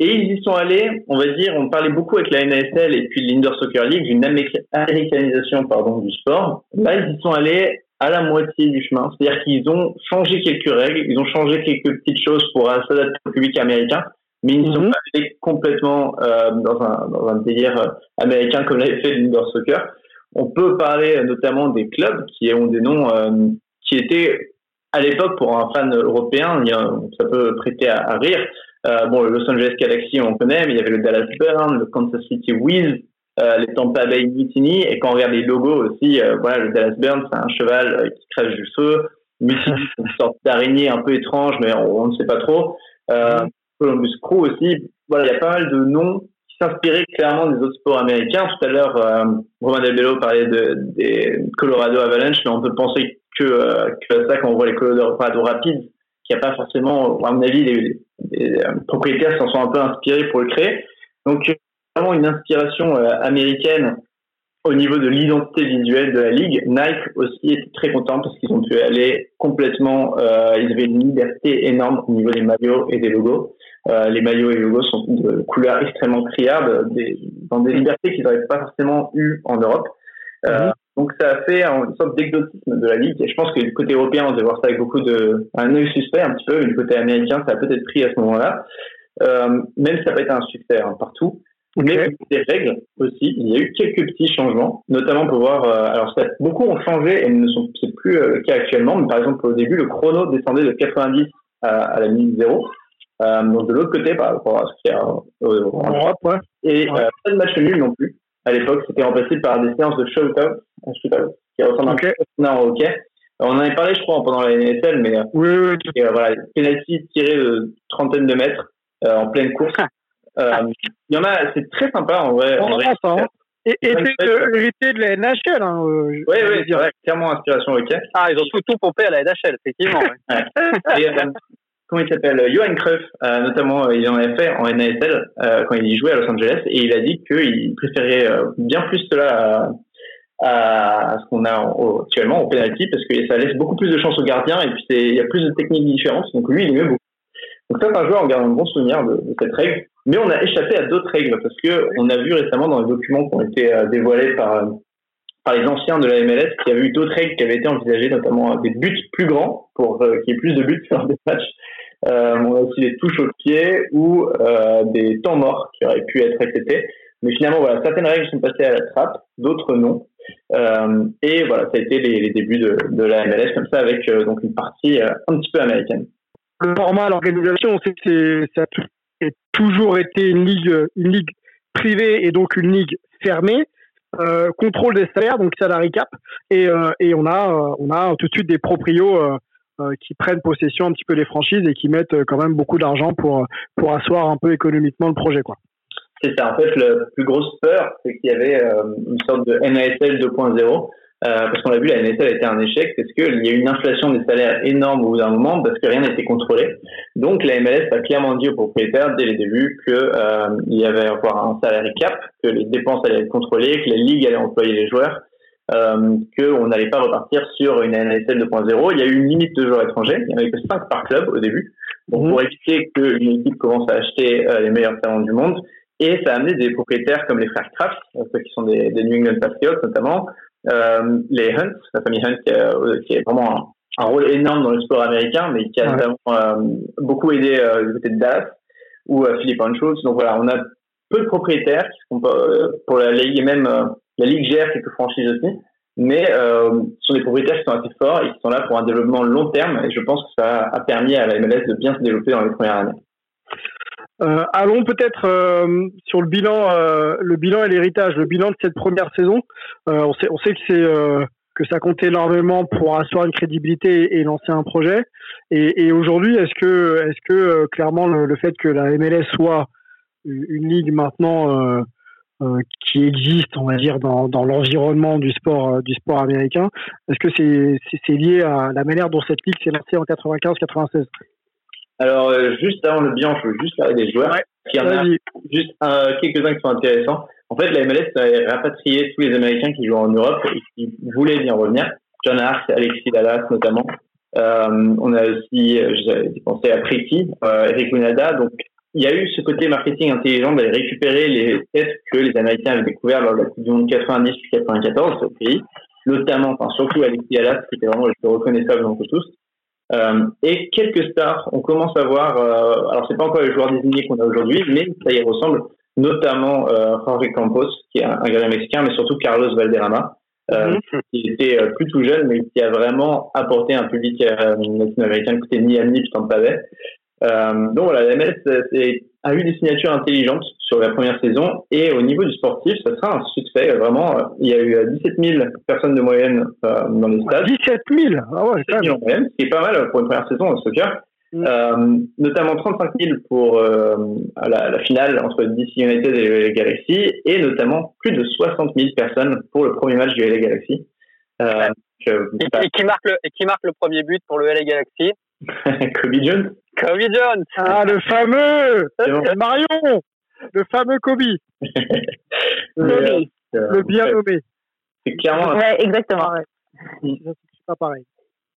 Et ils y sont allés, on va dire, on parlait beaucoup avec la NASL et puis l'Indoor Soccer League d'une américanisation pardon, du sport. Là, ils y sont allés à la moitié du chemin. C'est-à-dire qu'ils ont changé quelques règles, ils ont changé quelques petites choses pour s'adapter au public américain, mais ils ne sont mhm. pas allés complètement euh, dans, un, dans un délire euh, américain comme l'avait fait l'indoor soccer. On peut parler notamment des clubs qui ont des noms euh, qui étaient à l'époque pour un fan européen, ça peut prêter à, rire. Euh, bon, le Los Angeles Galaxy, on connaît, mais il y avait le Dallas Burn, le Kansas City Wiz, euh, les Tampa Bay Mutiny et quand on regarde les logos aussi, euh, voilà, le Dallas Burn, c'est un cheval qui crève du feu. Mutiny, c'est *laughs* une sorte d'araignée un peu étrange, mais on, ne sait pas trop. Columbus Crew aussi. Voilà, il y a pas mal de noms qui s'inspiraient clairement des autres sports américains. Tout à l'heure, Romain Del Bello parlait de, des Colorado Avalanche, mais on peut penser que, que ça quand on voit les Colorado Rapids, qui a pas forcément, à mon avis, les, les propriétaires s'en sont un peu inspirés pour le créer. Donc, vraiment une inspiration américaine au niveau de l'identité visuelle de la ligue, Nike aussi était très content parce qu'ils ont pu aller complètement, euh, ils avaient une liberté énorme au niveau des maillots et des logos. Euh, les maillots et les logos sont de couleurs extrêmement criardes, des, dans des libertés qu'ils n'avaient pas forcément eues en Europe. Euh, mhm. Donc ça a fait une sorte d'exotisme de la ligue. Et je pense que du côté européen, on devait voir ça avec beaucoup de un œil suspect un petit peu. Du côté américain, ça a peut-être pris à ce moment-là. Euh, même si ça n'a pas été un succès hein, partout. Mais des règles aussi, il y a eu quelques petits changements, notamment pour voir. Euh, alors, ça, beaucoup ont changé et ne sont c'est plus euh, le cas actuellement. Mais par exemple, au début, le chrono descendait de 90 à, à la minute 0. Euh, donc de l'autre côté, par rapport à ce qu'il y a en Europe, ouais. Et pas de match nul non plus. À l'époque, c'était remplacé par des séances de shootout, un shootout qui ressemble okay. un au hockey. On en avait parlé, je crois, pendant la NSL, mais oui, oui, oui. voilà, penalty tiré de trentaine de mètres en pleine course. Euh, il y en a, c'est très sympa en vrai. En vrai hein. Et, et c'est hérité de la NHL. Hein, euh, oui, oui, c'est vrai, clairement inspiration ok. Ah, ils ont tout, tout pompé à la NHL, effectivement. ouais. et, euh, comment il s'appelle Johan Cruyff, euh, notamment, il en avait fait en NHL euh, quand il jouait à Los Angeles, et il a dit qu'il préférait bien plus cela à, ce qu'on a actuellement au penalty, parce que ça laisse beaucoup plus de chance aux gardiens, et puis il y a plus de techniques différentes, donc lui, il aimait beaucoup. Donc ça, c'est un joueur, on garde un bon souvenir de, cette règle. Mais on a échappé à d'autres règles parce que on a vu récemment dans les documents qui ont été euh, dévoilés par euh, par les anciens de la MLS qu'il y avait eu d'autres règles qui avaient été envisagées, notamment euh, des buts plus grands pour qu'il y ait plus de buts sur des matchs. Euh, on a aussi des touches au pied ou euh, des temps morts qui auraient pu être acceptés. Mais finalement, voilà, certaines règles sont passées à la trappe, d'autres non. Euh, et voilà, ça a été les, débuts de, la MLS comme ça, avec donc une partie un petit peu américaine. Le format, l'organisation, on sait que c'est ça est toujours été une ligue, privée et donc une ligue fermée. Euh, contrôle des salaires, donc salary cap, et, euh, on a euh, a tout de suite des proprios euh, euh, qui prennent possession un petit peu des franchises et qui mettent quand même beaucoup d'argent pour pour asseoir un peu économiquement le projet quoi. C'est ça. En fait, la plus grosse peur, c'est qu'il y avait une sorte de NASL 2.0 euh, parce qu'on l'a vu, la NSL a été un échec parce qu'il y a eu une inflation des salaires énorme au bout d'un moment parce que rien n'était contrôlé. Donc la MLS a clairement dit aux propriétaires dès les débuts qu'il euh, y avait avoir un salaire cap, que les dépenses allaient être contrôlées, que la ligue allait employer les joueurs, euh, qu'on n'allait pas repartir sur une NSL 2.0. Il y a eu une limite de joueurs étrangers, il n'y en avait que 5 par club au début, donc mmh. pour éviter qu'une équipe commence à acheter euh, les meilleurs talents du monde. Et ça a amené des propriétaires comme les frères Kraft, ceux qui sont des, des New England Patriots notamment, euh, les Hunt, la famille Hunt qui a, qui a vraiment un, un, rôle énorme dans le sport américain, mais qui a ouais. euh, beaucoup aidé euh, du côté de Dallas ou euh, Philippe Anschutz. Donc voilà, on a peu de propriétaires qui sont euh, pour la ligue et même euh, la ligue gère quelques franchises aussi, mais ce sont des propriétaires qui sont assez forts et qui sont là pour un développement long terme. Et je pense que ça a permis à la MLS de bien se développer dans les premières années. Euh, allons peut-être euh, sur le bilan, euh, le bilan et l'héritage, le bilan de cette première saison. Euh, on sait, on sait que c'est euh, que ça comptait énormément pour asseoir une crédibilité et, lancer un projet. Et, et aujourd'hui, est-ce que, est-ce que clairement le, le, fait que la MLS soit une ligue maintenant qui existe, on va dire, dans, dans l'environnement du sport, du sport américain, est-ce que c'est, c'est lié à la manière dont cette ligue s'est lancée en 95-96 alors, euh, juste avant le bilan, je veux juste parler des joueurs. Ouais, Il y en a juste euh, quelques-uns qui sont intéressants. En fait, la MLS a rapatrié tous les Américains qui jouent en Europe et qui voulaient bien revenir. John Hart, Alexis Dallas notamment. Euh, on a aussi, euh, j'ai pensé à Pretty, euh, Eric Lunada. Donc, il y a eu ce côté marketing intelligent d'aller récupérer les têtes que les Américains avaient découvert lors de la Coupe du Monde 90 puis 94 au pays, notamment, enfin surtout Alexis Dallas, qui était vraiment le plus reconnaissable d'entre tous. Euh, et quelques stars, on commence à voir, euh, alors c'est pas encore les joueurs désignés qu'on a aujourd'hui, mais ça y ressemble, notamment euh, Jorge Campos, qui est un, un gardien mexicain, mais surtout Carlos Valderrama, euh, qui était euh, plus tout jeune, mais qui a vraiment apporté un public euh, latino-américain côté Miami puis Tampa Bay. Euh, donc voilà, la MLS a eu des signatures intelligentes sur la première saison et au niveau du sportif, ça sera un succès. Vraiment, il y a eu 17 000 personnes de moyenne euh, dans les stades. 17 000 Ah ouais, 17 000 en moyenne, ce qui est pas mal pour une première saison en soccer. Mm. Euh, notamment 35 000 pour euh, la, la, finale entre DC United et les Galaxy et notamment plus de 60 000 personnes pour le premier match du LA Galaxy. Euh, et, qui marque le, et qui marque le premier but pour le LA Galaxy? *laughs* Kobe Jones. Kobe Jones. Ah, le fameux Marion Le fameux Kobe. *laughs* Kobe. le bien nommé. C'est clairement. Ouais, exactement. C'est pas pareil.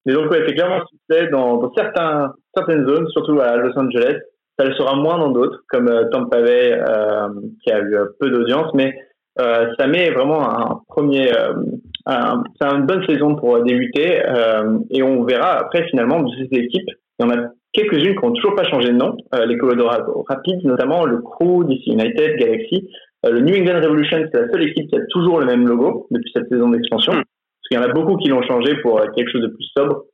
Mais donc, ouais, c'est clairement un succès dans, dans, certains, certaines zones, surtout à Los Angeles. Ça le sera moins dans d'autres, comme euh, Tampa Bay, euh, qui a eu peu d'audience, mais euh, ça met vraiment un premier. Un, c'est une bonne saison pour débuter, et on verra après finalement de ces équipes. Il y en a quelques-unes qui n'ont toujours pas changé de nom, les Colorado Rapids, notamment le Crew, DC United, Galaxy. le New England Revolution, c'est la seule équipe qui a toujours le même logo depuis cette saison d'expansion. Hmm. Parce qu'il y en a beaucoup qui l'ont changé pour quelque chose de plus sobre.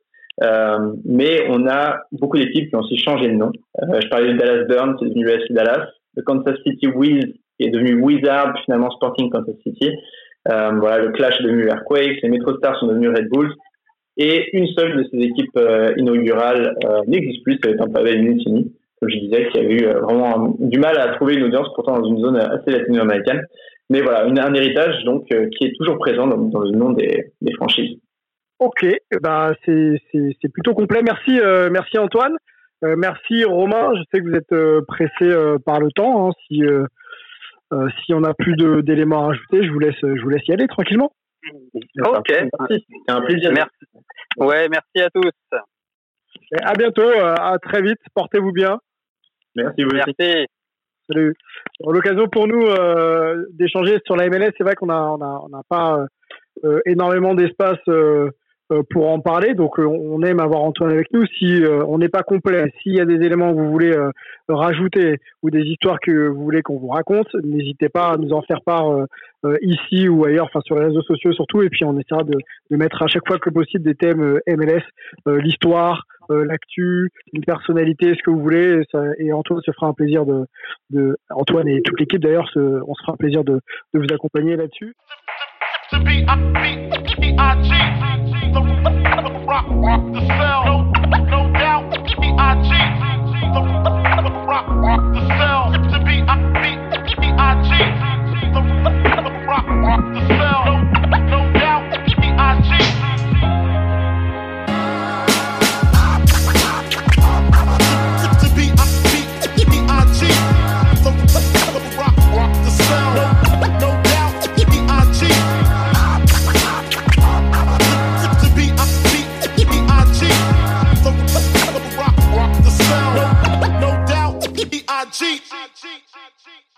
Euh, mais on a beaucoup d'équipes qui ont aussi changé de nom. Euh, je parlais de Dallas Burn, qui est devenu USC Dallas, le Kansas City Wiz, qui est devenu Wizard, finalement Sporting Kansas City. Euh, voilà, le Clash est devenu Earthquakes, les Metro Stars sont devenus Red Bulls. Et une seule de ces équipes euh, inaugurales euh, n'existe plus, c'est Tampa Bay Mutiny, comme je disais, qui a eu vraiment du mal à trouver une audience, pourtant dans une zone assez latino-américaine. Mais voilà, un héritage donc qui est toujours présent dans, le nom des, franchises. Ok, eh ben c'est plutôt complet. Merci, euh, merci Antoine. Euh, merci Romain. Je sais que vous êtes euh, pressé par le temps. Hein. Si si on n'a plus d'éléments à rajouter, je vous laisse je vous laisse y aller tranquillement. Ok, merci. C'est un plaisir. Merci. Ouais, merci à tous. Et à bientôt. à très vite. Portez-vous bien. Merci vous Merci. Salut. L'occasion pour nous d'échanger sur la MLS. C'est vrai qu'on a on a on n'a pas énormément d'espace euh, pour en parler. Donc, euh, on aime avoir Antoine avec nous. Si euh, on n'est pas complet, s'il y a des éléments que vous voulez rajouter ou des histoires que vous voulez qu'on vous raconte, n'hésitez pas à nous en faire part ici ou ailleurs, enfin sur les réseaux sociaux surtout. Et puis, on essaiera de, de mettre à chaque fois que possible des thèmes MLS, l'histoire, l'actu, une personnalité, ce que vous voulez. Et, Antoine se fera un plaisir de, de Antoine et toute l'équipe d'ailleurs, on se fera un plaisir de, de vous accompagner là-dessus. The rock, rock the cell. No, no doubt, B.I.G. The cheat. I cheat.